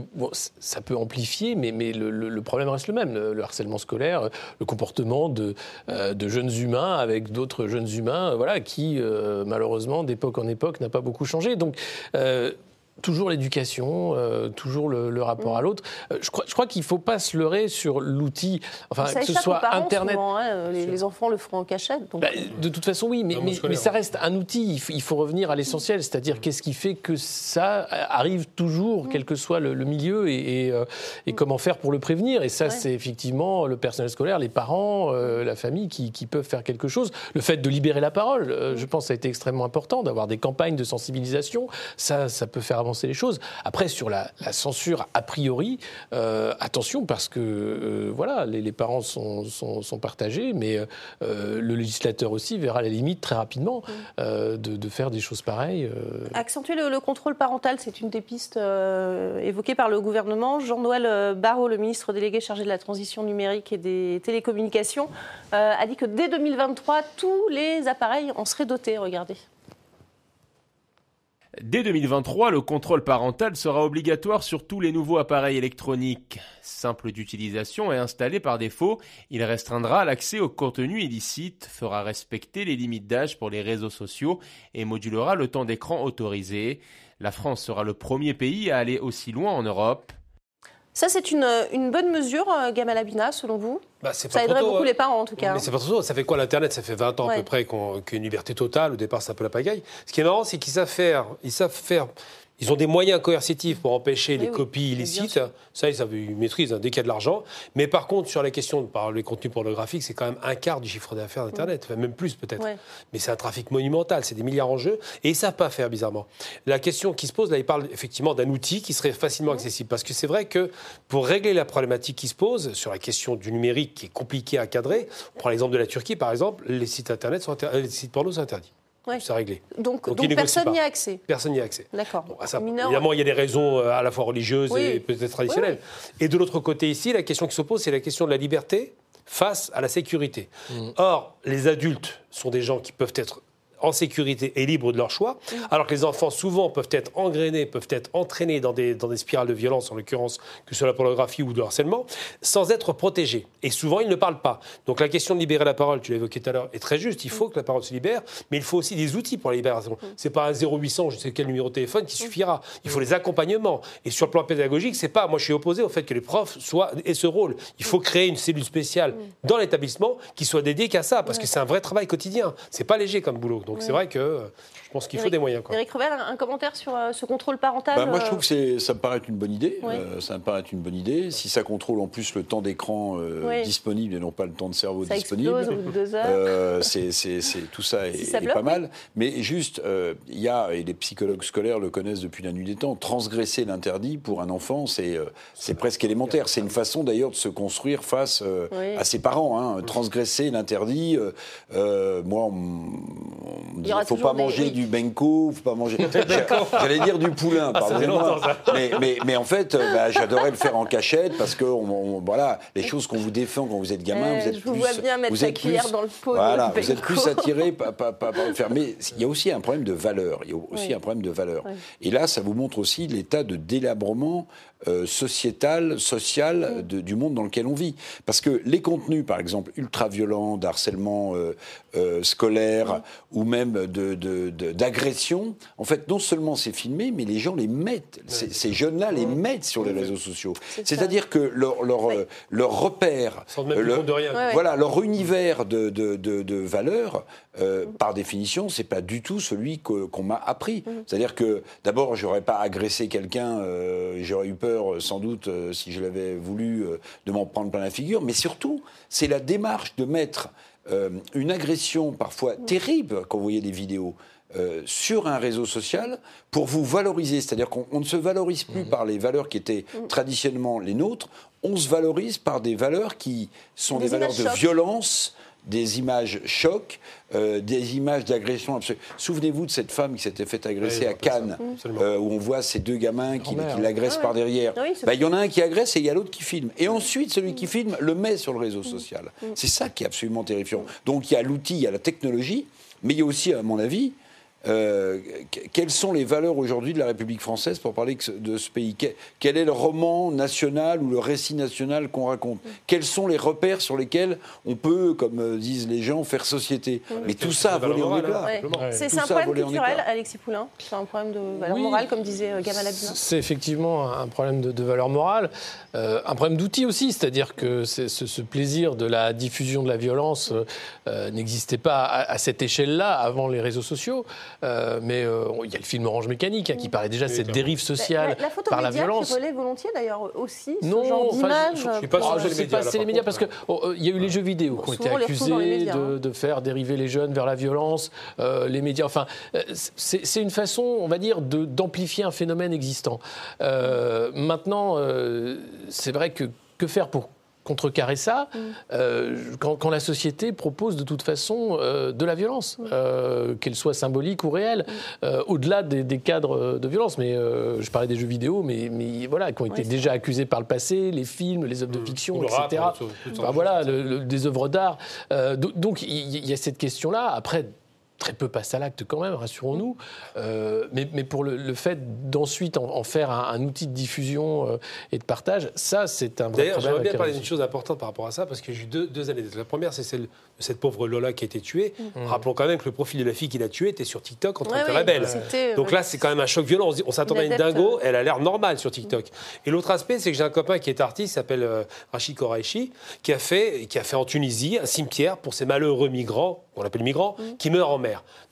ça peut amplifier, mais, mais le, problème reste le même. Le, harcèlement scolaire, le comportement de, de jeunes humains avec d'autres jeunes humains, voilà, qui malheureusement d'époque en époque n'a pas beaucoup changé. Donc toujours l'éducation, euh, toujours le, rapport à mm. l'autre. Euh, je crois, je crois qu'il ne faut pas se leurrer sur l'outil, enfin que ce soit Internet. Hein, les, enfants le feront en cachette. Bah, de toute façon, oui, mais, mais, ça reste un outil. Il faut, revenir à l'essentiel, c'est-à-dire qu'est-ce qui fait que ça arrive toujours, mm. quel que soit le, milieu, et, euh, mm. comment faire pour le prévenir. Et ça, c'est effectivement le personnel scolaire, les parents, la famille qui, qui, peuvent faire quelque chose. Le fait de libérer la parole, je pense, ça a été extrêmement important, d'avoir des campagnes de sensibilisation. Ça, ça peut faire avancer les choses. Après, sur la, censure, a priori, euh, attention, parce que euh, voilà, les, parents sont, sont, partagés, mais euh, le législateur aussi verra la limite très rapidement de, de, faire des choses pareilles. Accentuer le, contrôle parental, c'est une des pistes évoquées par le gouvernement. Jean-Noël Barrot, le ministre délégué chargé de la transition numérique et des télécommunications, a dit que dès 2023, tous les appareils en seraient dotés. Regardez. Dès 2023, le contrôle parental sera obligatoire sur tous les nouveaux appareils électroniques. Simple d'utilisation et installé par défaut, il restreindra l'accès au contenu illicite, fera respecter les limites d'âge pour les réseaux sociaux et modulera le temps d'écran autorisé. La France sera le premier pays à aller aussi loin en Europe. Ça, c'est une, une, bonne mesure, euh, Gamal Abina, selon vous bah, Ça aiderait beaucoup hein. les parents, en tout cas. Mais c'est pas trop tôt. Ça fait quoi l'Internet? Ça fait 20 ans à peu près qu'il y a une liberté totale. Au départ, c'est un peu la pagaille. Ce qui est marrant, c'est qu'ils savent faire, ils savent faire ils ont des moyens coercitifs pour empêcher les copies illicites. Ça, ils, savent, ils maîtrisent hein, dès qu'il y a de l'argent. Mais par contre, sur la question de par les contenus pornographiques, c'est quand même un quart du chiffre d'affaires d'Internet, enfin, même plus peut-être. Mais c'est un trafic monumental, c'est des milliards en jeu, et ils ne savent pas faire bizarrement. La question qui se pose, là, ils parlent effectivement d'un outil qui serait facilement accessible. Parce que c'est vrai que pour régler la problématique qui se pose sur la question du numérique qui est compliqué à cadrer, on prend l'exemple de la Turquie par exemple, les sites Internet sont les sites porno sont interdits. C'est réglé. Donc, personne n'y a accès Personne n'y a accès. D'accord. Évidemment, il y a des raisons euh, à la fois religieuses et peut-être traditionnelles. Et de l'autre côté ici, la question qui se pose, c'est la question de la liberté face à la sécurité. Mm. Or, les adultes sont des gens qui peuvent être en sécurité et libres de leur choix, alors que les enfants souvent peuvent être engrainés, peuvent être entraînés dans des, dans des spirales de violence, en l'occurrence que soit la pornographie ou de harcèlement, sans être protégés. Et souvent, ils ne parlent pas. Donc la question de libérer la parole, tu l'as évoqué tout à l'heure, est très juste. Il faut que la parole se libère, mais il faut aussi des outils pour la libération. C'est pas un 0800, je sais quel numéro de téléphone qui suffira. Il faut les accompagnements. Et sur le plan pédagogique, c'est pas. Moi, je suis opposé au fait que les profs soient aient ce rôle. Il faut créer une cellule spéciale dans l'établissement qui soit dédiée qu'à ça, parce que c'est un vrai travail quotidien. C'est pas léger comme boulot. Donc c'est vrai que euh, pense qu'il faut des moyens. Quoi. Eric Revel, un commentaire sur euh, ce contrôle parental bah, Moi, je trouve que ça me paraît une bonne idée. Euh, ça me paraît une bonne idée. Si ça contrôle en plus le temps d'écran disponible et non pas le temps de cerveau disponible, c'est tout ça est, pas mal. Mais juste, il y a et les psychologues scolaires le connaissent depuis la nuit des temps. Transgresser l'interdit pour un enfant, c'est c'est presque élémentaire. C'est une façon d'ailleurs de se construire face à ses parents. Hein. Transgresser l'interdit, moi, on, il ne faut pas manger du benko, faut pas manger. J'allais dire du poulain, ah, pardonnez-moi. Mais, mais, mais, en fait, euh, bah, j'adorais le faire en cachette parce que voilà, les choses qu'on vous défend quand vous êtes gamin, vous êtes je plus. vois bien mettre la cuillère dans le pot. Voilà, vous êtes plus attiré par, le faire. Mais il y a aussi un problème de valeur. Il y a aussi un problème de valeur. Et là, ça vous montre aussi l'état de délabrement euh, sociétal, social du monde dans lequel on vit. Parce que les contenus, par exemple, ultra-violents, d'harcèlement euh, scolaire ou même d'agression, de, en fait, non seulement c'est filmé, mais les gens les mettent, ces jeunes-là les mettent sur les réseaux sociaux. C'est-à-dire que leur, leur, leur repère, voilà, leur univers de, de valeurs, euh, par définition, c'est pas du tout celui qu'on m'a appris. Mmh. C'est-à-dire que d'abord, j'aurais pas agressé quelqu'un, euh, j'aurais eu peur, sans doute, euh, si je l'avais voulu, de m'en prendre plein la figure. Mais surtout, c'est la démarche de mettre une agression parfois terrible quand vous voyez des vidéos. sur un réseau social pour vous valoriser. C'est-à-dire qu'on ne se valorise plus mmh. par les valeurs qui étaient traditionnellement les nôtres, on se valorise par des valeurs qui sont des, valeurs de violence, des images chocs, euh, des images d'agression Souvenez-vous de cette femme qui s'était fait agresser à Cannes, euh, où on voit ces deux gamins qui, l'agressent ah par derrière. Ah bah, il y en a un qui agresse et il y a l'autre qui filme. Et ensuite, celui qui filme le met sur le réseau social. C'est ça qui est absolument terrifiant. Donc il y a l'outil, il y a la technologie, mais il y a aussi, à mon avis, euh, quelles sont les valeurs aujourd'hui de la République française pour parler de ce pays? Quel est le roman national ou le récit national qu'on raconte? Quels sont les repères sur lesquels on peut, comme euh, disent les gens, faire société? Mais tout ça a volé en éclats. C'est un problème culturel, Alexis Poulain? C'est un problème de valeur morale, comme disait euh, Gamal C'est effectivement un problème de, valeur morale, un problème d'outils aussi, c'est-à-dire que ce, plaisir de la diffusion de la violence n'existait pas à, à cette échelle-là avant les réseaux sociaux. Euh, mais euh, il y a le film Orange Mécanique hein, qui parlait déjà cette dérive sociale la, par la violence. La photo volontiers d'ailleurs aussi ce non, genre d'image. Je ne sais pas, oh, si c'est les médias parce qu'il oh, euh, il y a eu les jeux vidéo qui ont été accusés hein. de, faire dériver les jeunes vers la violence. les médias, enfin, c'est une façon, on va dire, d'amplifier un phénomène existant. maintenant, c'est vrai que que faire pour contrecarrer ça mm. euh, quand, la société propose de toute façon euh, de la violence, mm. euh, qu'elle soit symbolique ou réelle, mm. au-delà des, cadres de violence. Mais je parlais des jeux vidéo, mais, mais voilà, qui ont été déjà accusés par le passé, les films, les œuvres de fiction, etc. voilà, des œuvres d'art. donc il y, a cette question-là. Après très peu passe à l'acte quand même, rassurons-nous. Euh, mais, mais, pour le, fait d'ensuite en, faire un, outil de diffusion euh, et de partage, ça, c'est un vrai problème. D'ailleurs, j'aimerais bien parler d'une chose importante par rapport à ça, parce que j'ai eu deux, deux années. La première, c'est celle de cette pauvre Lola qui a été tuée. Mm. Rappelons quand même que le profil de la fille qui l'a tuée était sur TikTok en train de faire la belle. Donc là, c'est quand même un choc violent. On s'attendait à une dingo, elle a l'air normale sur TikTok. Et l'autre aspect, c'est que j'ai un copain qui est artiste, s'appelle euh, Rachid Koraïchi, qui a, fait, qui a fait en Tunisie un cimetière pour ces malheureux migrants, qu'on appelle migrants, mm. qui meurent en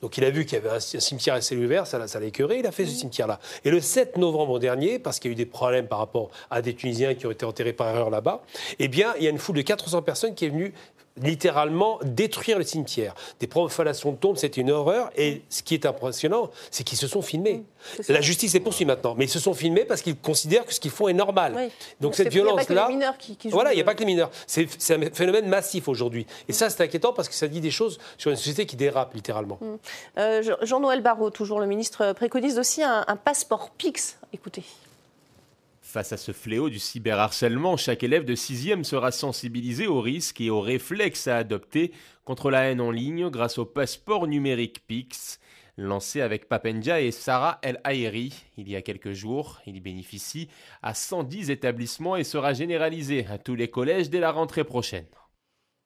Donc il a vu qu'il y avait un, cimetière à ciel ouvert, ça, ça l'a écœuré, il a fait ce cimetière-là. Et le 7 novembre dernier, parce qu'il y a eu des problèmes par rapport à des Tunisiens qui ont été enterrés par erreur là-bas, eh bien, il y a une foule de 400 personnes qui est venue littéralement détruire le cimetière. Des profanations de tombes, c'était une horreur. Et ce qui est impressionnant, c'est qu'ils se sont filmés. Mmh, la justice est poursuivie maintenant, mais ils se sont filmés parce qu'ils considèrent que ce qu'ils font est normal. Donc, cette violence-là, voilà, il n'y a pas que les mineurs. C'est un phénomène massif aujourd'hui. Et ça, c'est inquiétant parce que ça dit des choses sur une société qui dérape littéralement. Mmh. Euh, Jean-Noël Barrot, toujours le ministre, préconise aussi un, un passeport PIX. Écoutez. Face à ce fléau du cyberharcèlement, chaque élève de 6e sera sensibilisé aux risques et aux réflexes à adopter contre la haine en ligne grâce au passeport numérique PIX. Lancé avec Papendia et Sarah El Haïri il y a quelques jours, il bénéficie à 110 établissements et sera généralisé à tous les collèges dès la rentrée prochaine.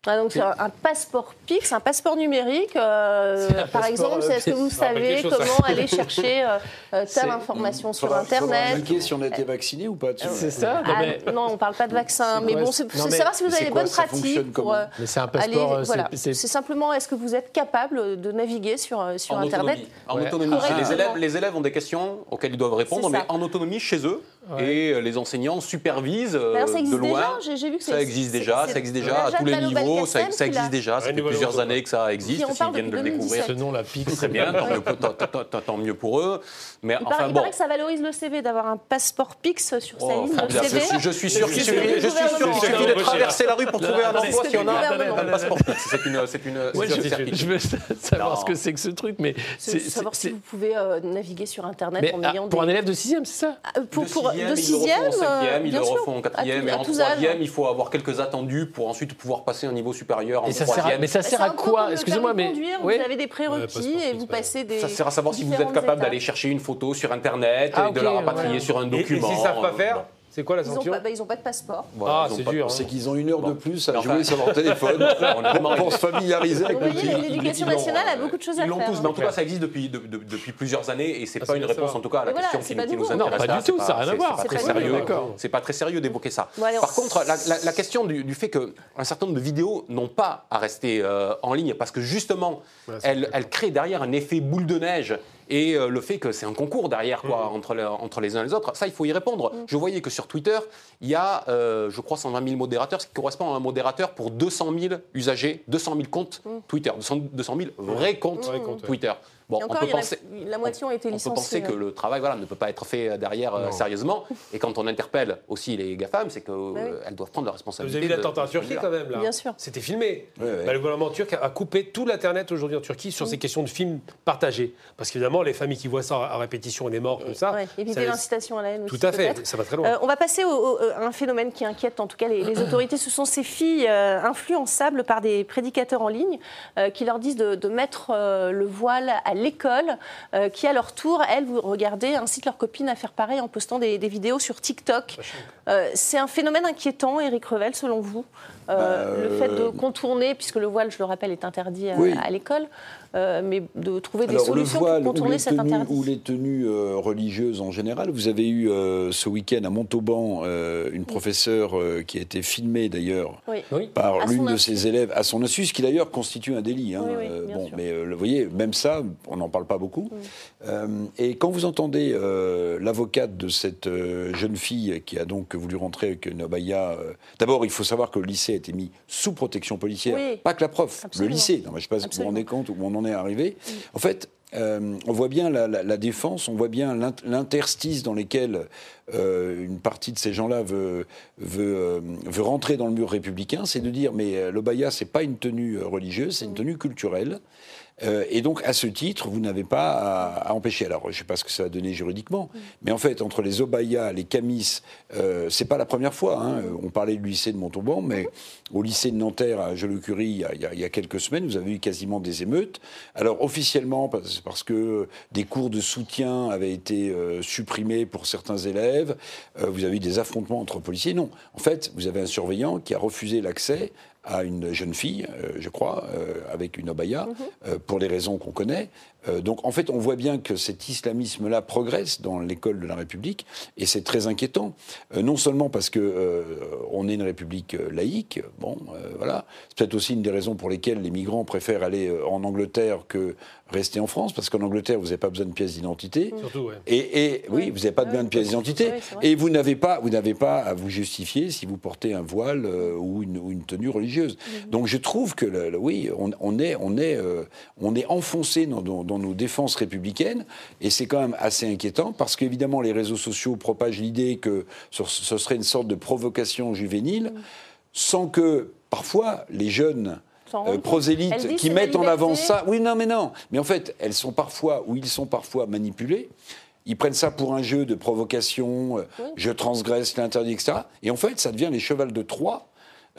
Ah, donc c'est un, passeport PIX, un passeport numérique. Euh, par exemple, est-ce que vous savez comment aller chercher euh, euh, telle information sur Internet si on a été vacciné ou pas C'est ça ah, Non, on ne parle pas de vaccin. mais bon, c'est savoir si vous avez les bonnes pratiques pour mais c'est un passeport. c'est simplement, est-ce que vous êtes capable de naviguer sur, sur Internet En autonomie. Les, élèves, les élèves ont des questions auxquelles ils doivent répondre, mais en autonomie chez eux. Et les enseignants supervisent de loin. Ça existe déjà. Ça existe déjà à tous les niveaux ça, existe déjà. Ça fait plusieurs années que ça existe. S'ils viennent de le découvrir, ce nom, la PIC, très bien. Tant mieux pour eux. Mais il enfin, paraît que ça valorise le CV d'avoir un passeport PIX sur sa oh, ligne CV. Je suis sûr qu'il suffit de traverser la rue pour trouver un emploi s'il y en a un passeport PIX. C'est une, c'est une. Je veux savoir ce que c'est que ce truc, mais savoir si vous pouvez euh, naviguer sur Internet en ayant pour un élève de 6e, c'est ça? ah, Pour de 6e, ils le refont en 4e et en 3e, il faut avoir quelques attendus pour ensuite pouvoir passer un niveau supérieur en troisième. Mais ça sert à quoi Excusez-moi, mais vous avez des prérequis et vous passez des. Ça sert à savoir si vous êtes capable d'aller chercher une photo sur Internet, ah, et de la rapatrier sur un document. Et, s'ils savent pas faire C'est quoi la ils ceinture ont pas, bah, Ils n'ont pas de passeport. ah, c'est dur. C'est hein. qu'ils ont une heure de plus à jouer sur leur téléphone pour, pour se familiariser avec Vous le voyez, l'éducation Ils l'ont, nationale a euh, beaucoup de choses à Ils l'ont faire. tous, mais en hein. tout cas, ça existe depuis, de- de- depuis plusieurs années et c'est Ah, pas c'est une bien réponse, savoir. en tout cas, à la Mais voilà, question c'est qui, pas qui nous nouveau. intéresse. Non, pas là. du tout, C'est ça a rien à c'est- voir. C'est pas C'est très pas sérieux. nouveau. D'accord. C'est pas très sérieux d'évoquer ça. Bon, allez, on- Par contre, la, la- la question du, du fait qu'un certain nombre de vidéos n'ont pas à rester euh, en ligne parce que justement, Voilà, c'est elles, elles créent derrière un effet boule de neige et euh, le fait que c'est un concours derrière quoi, entre, les, entre les uns et les autres, ça il faut y répondre. Je voyais que sur Twitter, il y a, euh, je crois, 120 000 modérateurs, ce qui correspond à un modérateur pour 200 000 usagers, 200 000 comptes Twitter, 200, 200 000 vrais comptes. Twitter. Bon, Et on encore, peut penser, la moitié ont été on peut licenciés. penser que ouais. le travail voilà, ne peut pas être fait derrière euh, sérieusement. Et quand on interpelle aussi les GAFAM, c'est qu'elles Bah oui. doivent prendre la Vous responsabilité. avez vu l'attentat en Turquie quand même là Bien sûr. C'était filmé. Bah, le gouvernement turc a coupé tout l'internet aujourd'hui en Turquie sur ces questions de films partagés. Parce qu'évidemment, les familles qui voient ça à répétition et les morts comme ça. Ouais, éviter l'incitation à la haine Tout aussi, à fait, ça va très loin. Euh, on va passer au- au- à un phénomène qui inquiète en tout cas les, les autorités. Ce sont ces filles euh, influençables par des prédicateurs en ligne euh, qui leur disent de, de mettre euh, le voile à l'école, euh, qui à leur tour, elles, vous regardez, incitent leurs copines à faire pareil en postant des, des vidéos sur TikTok. Euh, C'est un phénomène inquiétant, Éric Revel, selon vous? Euh, Bah, Le fait de euh, contourner, puisque le voile, je le rappelle, est interdit à, Oui. à l'école, euh, mais de trouver des Alors, solutions voile pour ou contourner cet tenues, interdit. ou les tenues euh, religieuses en général. Vous avez eu euh, ce week-end à Montauban euh, une professeure euh, qui a été filmée d'ailleurs Oui. Par l'une de ses élèves à son insu, ce qui d'ailleurs constitue un délit. hein. Oui, Euh, bon, sûr. mais euh, le- vous voyez, même ça, on n'en parle pas beaucoup. Euh, et quand vous entendez euh, l'avocate de cette euh, jeune fille qui a donc voulu rentrer avec une abaya, euh, d'abord il faut savoir que le lycée été mis sous protection policière, Oui. pas que la prof, Absolument. le lycée. Non, mais je ne sais pas si vous vous rendez compte où on en est arrivé. En fait, euh, on voit bien la, la- la défense, on voit bien l'in- l'interstice dans lesquels euh, une partie de ces gens-là veut, veut, euh, veut rentrer dans le mur républicain, c'est de dire mais l'obaya c'est pas une tenue religieuse, c'est une tenue culturelle. Euh, et donc, à ce titre, vous n'avez pas à, à empêcher. Alors, je ne sais pas ce que ça va donner juridiquement, mais en fait, entre les obayas, les camis, euh, c'est pas la première fois. hein. Euh, On parlait du lycée de Montauban, mais au lycée de Nanterre, à Joliot-Curie, il, y a- il y a- il y a quelques semaines, vous avez eu quasiment des émeutes. Alors, officiellement, parce, parce que des cours de soutien avaient été euh, supprimés pour certains élèves, vous avez eu des affrontements entre policiers. Non. En fait, vous avez un surveillant qui a refusé l'accès à une jeune fille, euh, je crois, euh, avec une abaya, euh, pour les raisons qu'on connaît. Donc en fait, on voit bien que cet islamisme-là progresse dans l'école de la République, et c'est très inquiétant. Non seulement parce que on est une République laïque, bon, voilà, c'est peut-être aussi une des raisons pour lesquelles les migrants préfèrent aller en Angleterre que rester en France, parce qu'en Angleterre, vous n'avez pas besoin de pièce d'identité. Surtout, ouais. Et, et- oui, vous n'avez pas besoin de pièce d'identité. Et vous n'avez pas, vous n'avez pas à vous justifier si vous portez un voile euh, ou, une, ou une tenue religieuse. Donc je trouve que le- le- oui, on, on est, on est, euh, on est enfoncé dans, dans- dans nos défenses républicaines, et c'est quand même assez inquiétant parce qu'évidemment les réseaux sociaux propagent l'idée que ce, ce serait une sorte de provocation juvénile, sans que parfois les jeunes euh, prosélytes qui mettent en avant ça. Oui, non, mais non. Mais en fait, elles sont parfois, ou ils sont parfois manipulés. Ils prennent ça pour un jeu de provocation, euh, je transgresse l'interdit, etc. Et en fait, ça devient les chevals de Troie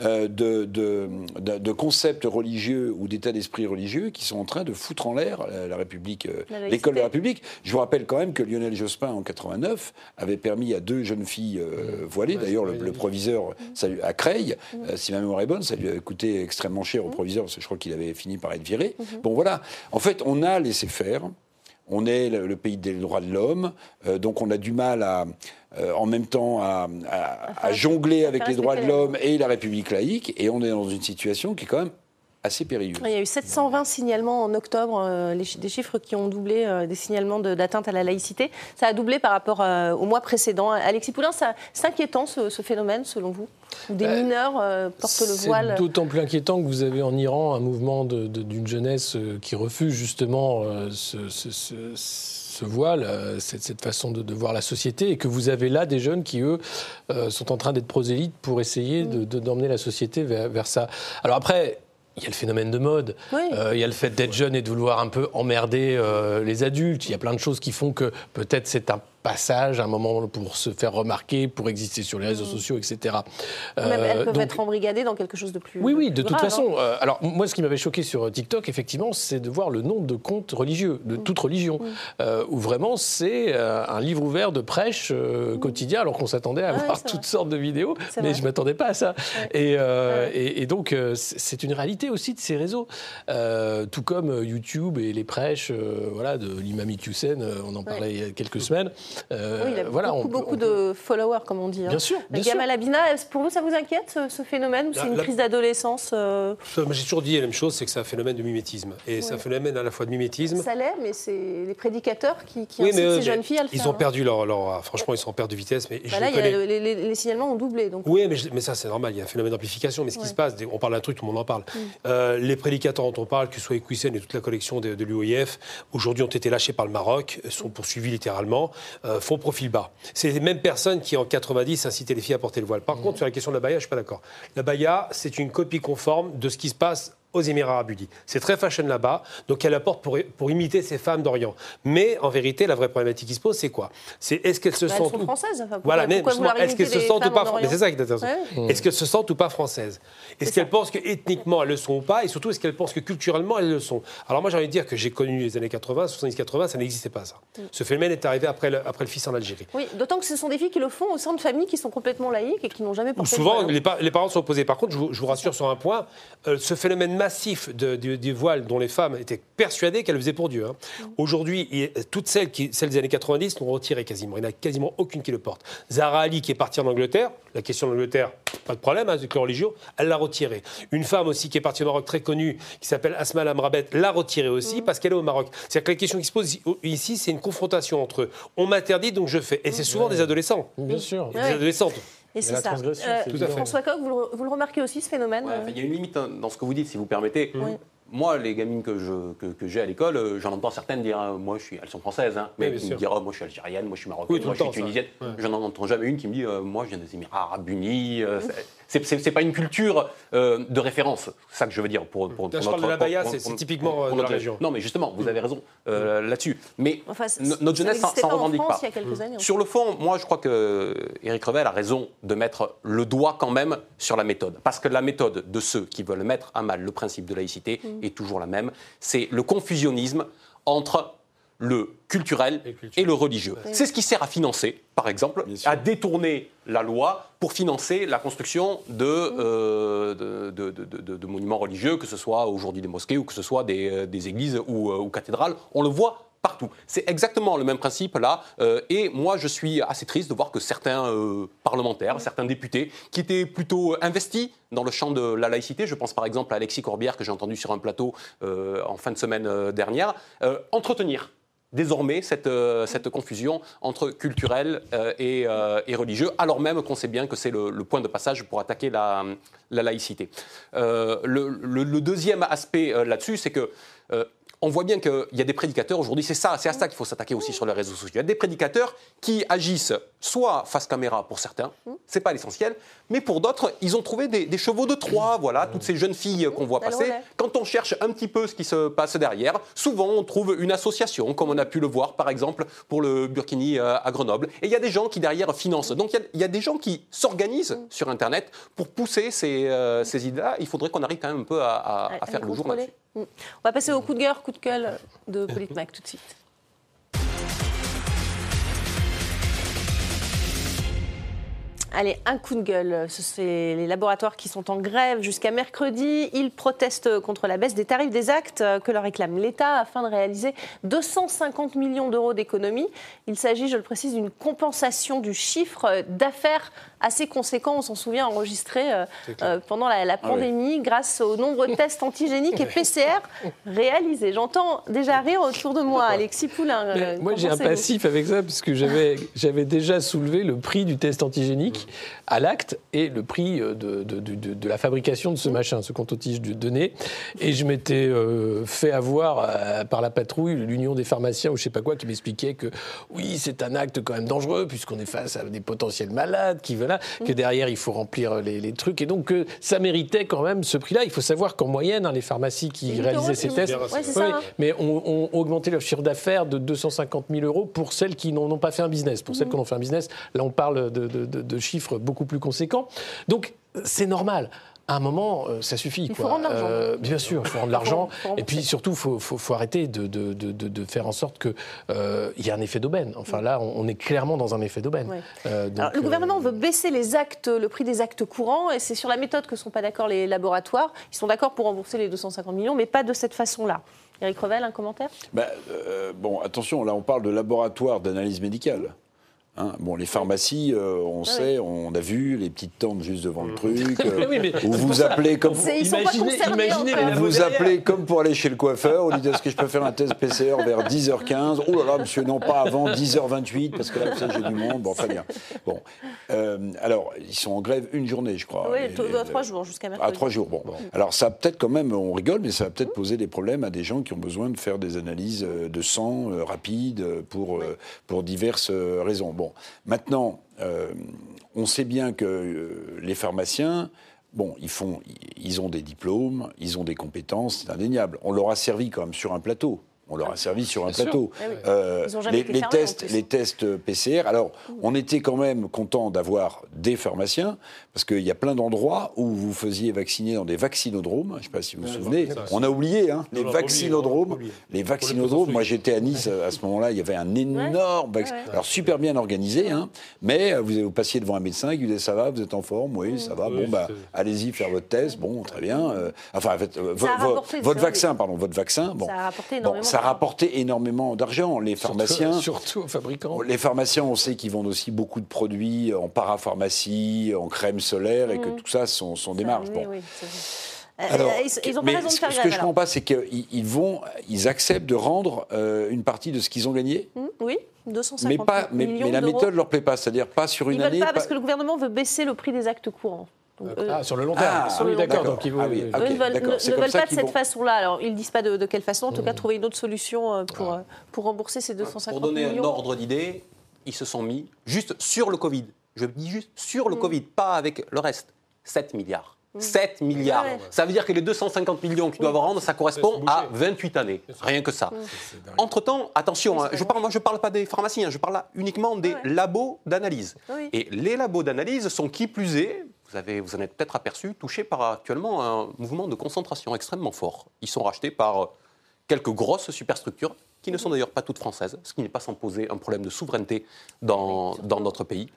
de, de, concepts religieux ou d'état d'esprit religieux qui sont en train de foutre en l'air la, la République, euh, l'école de la République. Je vous rappelle quand même que Lionel Jospin, en 89, avait permis à deux jeunes filles euh, voilées, Ouais, d'ailleurs le, proviseur ça lui- à Creil, euh, si ma mémoire est bonne, ça lui a coûté extrêmement cher au proviseur, parce que je crois qu'il avait fini par être viré. Bon voilà, en fait, on a laissé faire. On est le, pays des droits de l'homme, euh, donc on a du mal à, euh, en même temps à, à- à jongler avec les droits de l'homme et la République laïque, et on est dans une situation qui est quand même assez. Il y a eu 720 signalements en octobre, euh, les chi- des chiffres qui ont doublé euh, des signalements de- d'atteinte à la laïcité. Ça a doublé par rapport euh, au mois précédent. Alexis Poulain, c'est inquiétant ce, ce phénomène selon vous? Où des Euh, mineurs euh, portent le voile C'est d'autant plus inquiétant que vous avez en Iran un mouvement de- de- d'une jeunesse qui refuse justement euh, ce, ce- ce- ce voile, cette, cette façon de, de voir la société, et que vous avez là des jeunes qui, eux, euh, sont en train d'être prosélytes pour essayer de- de- d'emmener la société vers, vers ça. Alors après, il y a le phénomène de mode, Oui. Euh, il y a le fait d'être jeune et de vouloir un peu emmerder euh, les adultes, il y a plein de choses qui font que peut-être c'est un passage, un moment pour se faire remarquer, pour exister sur les réseaux mmh. sociaux, etc. Même elles peuvent être embrigadées dans quelque chose de plus. Oui, oui, de toute façon. Hein. alors, moi, ce qui m'avait choqué sur TikTok, effectivement, c'est de voir le nombre de comptes religieux, de mmh. toute religion, mmh. où vraiment c'est un livre ouvert de prêche quotidien, alors qu'on s'attendait à voir toutes sortes de vidéos, mais je ne m'attendais pas à ça. Et, et, donc, c'est une réalité aussi de ces réseaux. tout comme YouTube et les prêches voilà, de l'imam Hussein, on en parlait il y a quelques semaines. Euh, oui, il a voilà, beaucoup, beaucoup de followers, comme on dit. Hein. Bien sûr. Bien Gamal Abina, pour vous, ça vous inquiète, ce, phénomène Ou c'est une crise d'adolescence euh J'ai toujours dit la même chose, c'est que c'est un phénomène de mimétisme. Et c'est un phénomène à la fois de mimétisme. Ça l'est, mais c'est les prédicateurs qui, qui incitent ces jeunes filles à le ils faire. Ont hein. perdu leur, leur, franchement, ils sont en perte de vitesse. Mais bah là, les, les, signalements ont doublé. Donc. Oui, mais, mais ça, c'est normal. Il y a un phénomène d'amplification. Mais ce qui se passe, on parle d'un truc, tout le monde en parle. Mm. Euh, les prédicateurs dont on parle, que ce soit Equisen et toute la collection de, de l'UOIF, aujourd'hui ont été lâchés par le Maroc, sont poursuivis littéralement, font profil bas. C'est les mêmes personnes qui, en 90, incitaient les filles à porter le voile. Par mmh. contre, sur la question de la baya, je ne suis pas d'accord. La baya, c'est une copie conforme de ce qui se passe aux Émirats arabes unis. C'est très fashion là-bas, donc elle apporte pour, pour imiter ces femmes d'Orient. Mais en vérité, la vraie problématique qui se pose, c'est quoi? C'est est-ce qu'elles se bah, sentent elles sont françaises. Enfin, voilà, mais est-ce qu'elles se sentent ou pas françaises? C'est ça qui est intéressant. Est-ce qu'elles se sentent ou pas françaises? Est-ce qu'elles pensent que ethniquement elles le sont ou pas? Et surtout, est-ce qu'elles pensent que culturellement elles le sont? Alors moi, j'ai envie de dire que j'ai connu les années 80, 70-80, ça n'existait pas ça. Mm. Ce phénomène est arrivé après le, après le fils en Algérie. Oui, d'autant que ce sont des filles qui le font au sein de familles qui sont complètement laïques et qui n'ont jamais porté Souvent, les, les, parents sont opposés. Par contre, je vous, je vous rassure sur un point, euh, ce phénomène massif de des, voiles dont les femmes étaient persuadées qu'elles faisaient pour Dieu. Hein. Mm. Aujourd'hui, toutes celles, qui, celles des années 90 l'ont retiré quasiment. Il n'y en a quasiment aucune qui le porte. Zara Ali, qui est partie en Angleterre, la question de l'Angleterre, pas de problème, hein, avec le religieux, elle l'a retiré. Une femme aussi qui est partie au Maroc très connue, qui s'appelle Asma Lamrabet, l'a retiré aussi mm. parce qu'elle est au Maroc. C'est-à-dire que la question qui se pose ici, c'est une confrontation entre on m'interdit donc je fais. Et c'est souvent des adolescents. Bien sûr. Des adolescentes. Et c'est ça. Euh, François Coq, vous le, vous le, remarquez aussi ce phénomène euh Il y a une limite dans ce que vous dites, si vous permettez. Moi, les gamines que, je, que, j'ai à l'école, euh, j'en entends certaines dire hein, Moi, je suis, elles sont françaises, hein, mais me dire oh, Moi, je suis algérienne, moi, je suis marocaine, moi, je suis tunisienne. Je n'en entends jamais une qui me dit Moi, je viens des Émirats arabes unis c'est pas une culture euh, de référence, c'est ça que je veux dire. Pour, pour, je parle de la Baïa, c'est typiquement de la région. Non, mais justement, vous avez raison euh, là-dessus. Mais notre jeunesse s'en revendique pas. Sur le fond, moi, je crois que Éric Revel a raison de mettre le doigt quand même sur la méthode. Parce que la méthode de ceux qui veulent mettre à mal le principe de laïcité mm. est toujours la même. C'est le confusionnisme entre le culturel et, le religieux. C'est ce qui sert à financer, par exemple, à détourner la loi pour financer la construction de, euh, de, monuments religieux, que ce soit aujourd'hui des mosquées ou que ce soit des, euh, églises ou, euh, ou, cathédrales. On le voit partout. C'est exactement le même principe là. et moi, je suis assez triste de voir que certains parlementaires, certains députés, qui étaient plutôt investis dans le champ de la laïcité, je pense par exemple à Alexis Corbière que j'ai entendu sur un plateau en fin de semaine dernière, entretenir désormais cette, euh, cette confusion entre culturel euh, euh, et, religieux, alors même qu'on sait bien que c'est le, point de passage pour attaquer la, laïcité. Le, deuxième aspect là-dessus, c'est que on voit bien qu'il y a des prédicateurs aujourd'hui, c'est ça, c'est à ça qu'il faut s'attaquer aussi sur les réseaux sociaux. Il y a des prédicateurs qui agissent soit face caméra pour certains, c'est pas l'essentiel, mais pour d'autres, ils ont trouvé des, chevaux de Troie, voilà, toutes ces jeunes filles qu'on voit passer. Quand on cherche un petit peu ce qui se passe derrière, souvent on trouve une association, comme on a pu le voir par exemple pour le Burkini euh, à Grenoble, et il y a des gens qui derrière financent. Donc il y, a des gens qui s'organisent mm. sur Internet pour pousser euh, ces, idées-là. Il faudrait qu'on arrive quand même un peu à, faire le jour là-dessus. On va passer au coup de gueule, coup de gueule de Politmac tout de suite. Allez, un coup de gueule. Ce sont les laboratoires qui sont en grève jusqu'à mercredi. Ils protestent contre la baisse des tarifs des actes que leur réclame l'État afin de réaliser 250 millions d'euros d'économies. Il s'agit, je le précise, d'une compensation du chiffre d'affaires assez conséquent, on s'en souvient, enregistré euh, euh, pendant la, ah pandémie grâce aux nombreux tests antigéniques et PCR réalisés. J'entends déjà rire autour de moi, Alexis Poulain. Euh, moi, j'ai un passif avec ça, parce que j'avais déjà soulevé le prix du test antigénique à l'acte et le prix de, de, la fabrication de ce machin, ce compte-tige de nez. Et je m'étais euh, fait avoir euh, par la patrouille, l'Union des pharmaciens ou je sais pas quoi, qui m'expliquait que oui, c'est un acte quand même dangereux puisqu'on est face à des potentiels malades, qui veulent que derrière il faut remplir les, trucs et donc que ça méritait quand même ce prix-là. Il faut savoir qu'en moyenne, hein, les pharmacies qui réalisaient ces tests, hein. mais ont, augmenté leur chiffre d'affaires de 250 000 euros pour celles qui n'ont pas fait un business. Pour celles mhm. qui ont fait un business, là on parle de, de chiffres beaucoup plus conséquents. Donc c'est normal à un moment, euh, ça suffit. Il faut rendre l'argent. Euh, bien sûr, il faut rendre l'argent. Et puis surtout, il faut, faut, arrêter de, de, de, faire en sorte qu'il euh, y ait un effet d'aubaine. Enfin là, on, est clairement dans un effet d'aubaine. le gouvernement veut baisser les actes, le prix des actes courants, et c'est sur la méthode que ne sont pas d'accord les laboratoires. Ils sont d'accord pour rembourser les 250 millions, mais pas de cette façon-là. Éric Revel, un commentaire? Ben, Bon, attention, là on parle de laboratoire d'analyse médicale. Hein, bon, les pharmacies, euh, on sait, on a vu les petites tentes juste devant le truc. Euh, où vous appelez comme pour... imaginez, imaginez vous appelez comme pour aller chez le coiffeur. On dit est-ce que je peux faire un test PCR vers 10h15 Oh là là, monsieur, non pas avant 10h28 parce que là, j'ai du monde. Bon, très bien. Bon, euh, alors ils sont en grève une journée, je crois. Oui, à trois jours jusqu'à mercredi. À trois jours. Bon, alors ça peut-être quand même, on rigole, mais ça va peut-être poser des problèmes à des gens qui ont besoin de faire des analyses de sang rapides pour pour diverses raisons. Bon. Maintenant, euh, on sait bien que euh, les pharmaciens, ils, ils ont des diplômes, ils ont des compétences, c'est indéniable. On leur a servi quand même sur un plateau. On leur a servi sur un plateau. Eh euh, les, tests, les tests PCR. Alors, on était quand même content d'avoir des pharmaciens parce qu'il y a plein d'endroits où vous faisiez vacciner dans des vaccinodromes. Je ne sais pas si vous vous souvenez. On a oublié hein, les vaccinodromes. Les vaccinodromes. Moi, j'étais à Nice à ce moment-là. Il y avait un énorme. Alors super bien organisé, hein, mais vous, vous passiez devant un médecin qui disait ça va, vous êtes en forme, oui, ça va. Bon, bah, allez-y faire votre test. Bon, très bien. Euh, enfin, euh, votre vaccin, pardon, votre vaccin. Bon, ça a rapporté énormément a rapporté énormément d'argent. Les pharmaciens, surtout, aux fabricants. Les pharmaciens, on sait qu'ils vendent aussi beaucoup de produits en parapharmacie, en crème solaire, et que mmh. tout ça sont, sont des marges. bon. Alors, ils, ont pas raison de faire Ce que je ne comprends pas, c'est qu'ils vont, ils acceptent de rendre euh, une partie de ce qu'ils ont gagné. Mmh, oui, 250 mais pas, mais, mais la méthode ne leur plaît pas, c'est-à-dire pas sur une ils année. Ils veulent pas, parce que le gouvernement veut baisser le prix des actes courants. Ah, sur le long terme. Ah, oui, d'accord. Donc ils ah ne veulent, pas de cette façon-là. Alors, ils ne disent pas de, quelle façon. En tout cas, mmh. trouver une autre solution euh, pour, euh, pour rembourser ces 250 millions. Pour donner un ordre d'idée, ils se sont mis juste sur le Covid. Je dis juste sur le mmh. Covid, pas avec le reste. 7 milliards. 7 mmh. milliards. Ça veut dire que les 250 millions qu'ils doivent rendre, ça correspond à 28 années. Rien que ça. Entre-temps, attention, hein, je parle, moi je ne parle pas des pharmaciens, hein, je parle là uniquement des labos d'analyse. Et les labos d'analyse sont qui plus est, vous, avez, vous en êtes peut-être aperçu, touchés par actuellement un mouvement de concentration extrêmement fort. Ils sont rachetés par quelques grosses superstructures, qui ne sont d'ailleurs pas toutes françaises, ce qui n'est pas sans poser un problème de souveraineté dans, dans notre pays.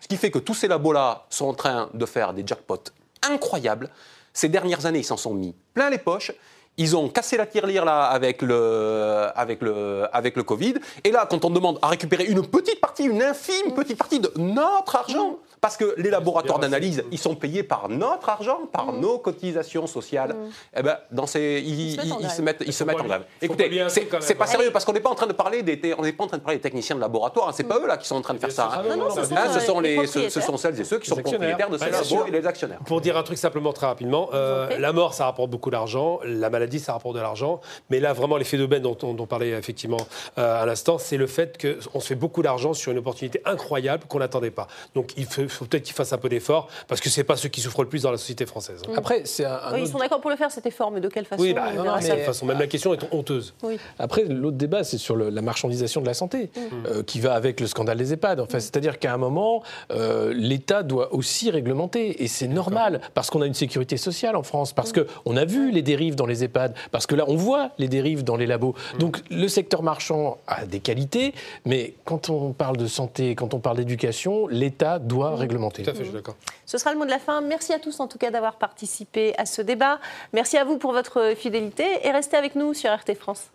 Ce qui fait que tous ces labos-là sont en train de faire des jackpots incroyables. Ces dernières années, ils s'en sont mis plein les poches. Ils ont cassé la tirelire là avec le, avec, le, avec le Covid. Et là, quand on demande à récupérer une petite partie, une infime petite partie de notre argent, parce que les laboratoires d'analyse, ils sont payés par notre argent, par mm. nos cotisations sociales. Mm. Eh ben, dans ces, ils, se mettent, ils se mettent en grève. Écoutez, c'est pas sérieux parce qu'on n'est pas en train de parler des, on n'est pas en train de parler des techniciens de laboratoire. C'est pas mm. eux là qui sont en train de faire ça. Hein. ce sont les, ce, sont celles et ceux qui sont propriétaires de ces labos et les actionnaires. Pour dire un truc simplement très rapidement, euh, la mort ça rapporte beaucoup d'argent, la maladie ça rapporte de l'argent, mais là vraiment l'effet d'aubaine dont, on parlait effectivement euh, à l'instant, c'est le fait qu'on se fait beaucoup d'argent sur une opportunité incroyable qu'on n'attendait pas. Donc il faut faut peut-être qu'ils fassent un peu d'effort, parce que ce n'est pas ceux qui souffrent le plus dans la société française. Mmh. Après, c'est un, Ils sont d'accord pour le faire, cet effort, mais de quelle façon Oui, bah, de quelle façon. Même la question est honteuse. Après, l'autre débat, c'est sur la marchandisation de la santé, mmh. euh, qui va avec le scandale des EHPAD. Enfin, C'est-à-dire qu'à un moment, euh, l'État doit aussi réglementer, et c'est normal, parce qu'on a une sécurité sociale en France, parce mmh. qu'on a vu les dérives dans les EHPAD, parce que là, on voit les dérives dans les labos. Donc, le secteur marchand a des qualités, mais quand on parle de santé, quand on parle d'éducation, l'État doit réglementer. Tout à fait, je suis d'accord. Ce sera le mot de la fin. Merci à tous en tout cas d'avoir participé à ce débat. Merci à vous pour votre fidélité et restez avec nous sur RT France.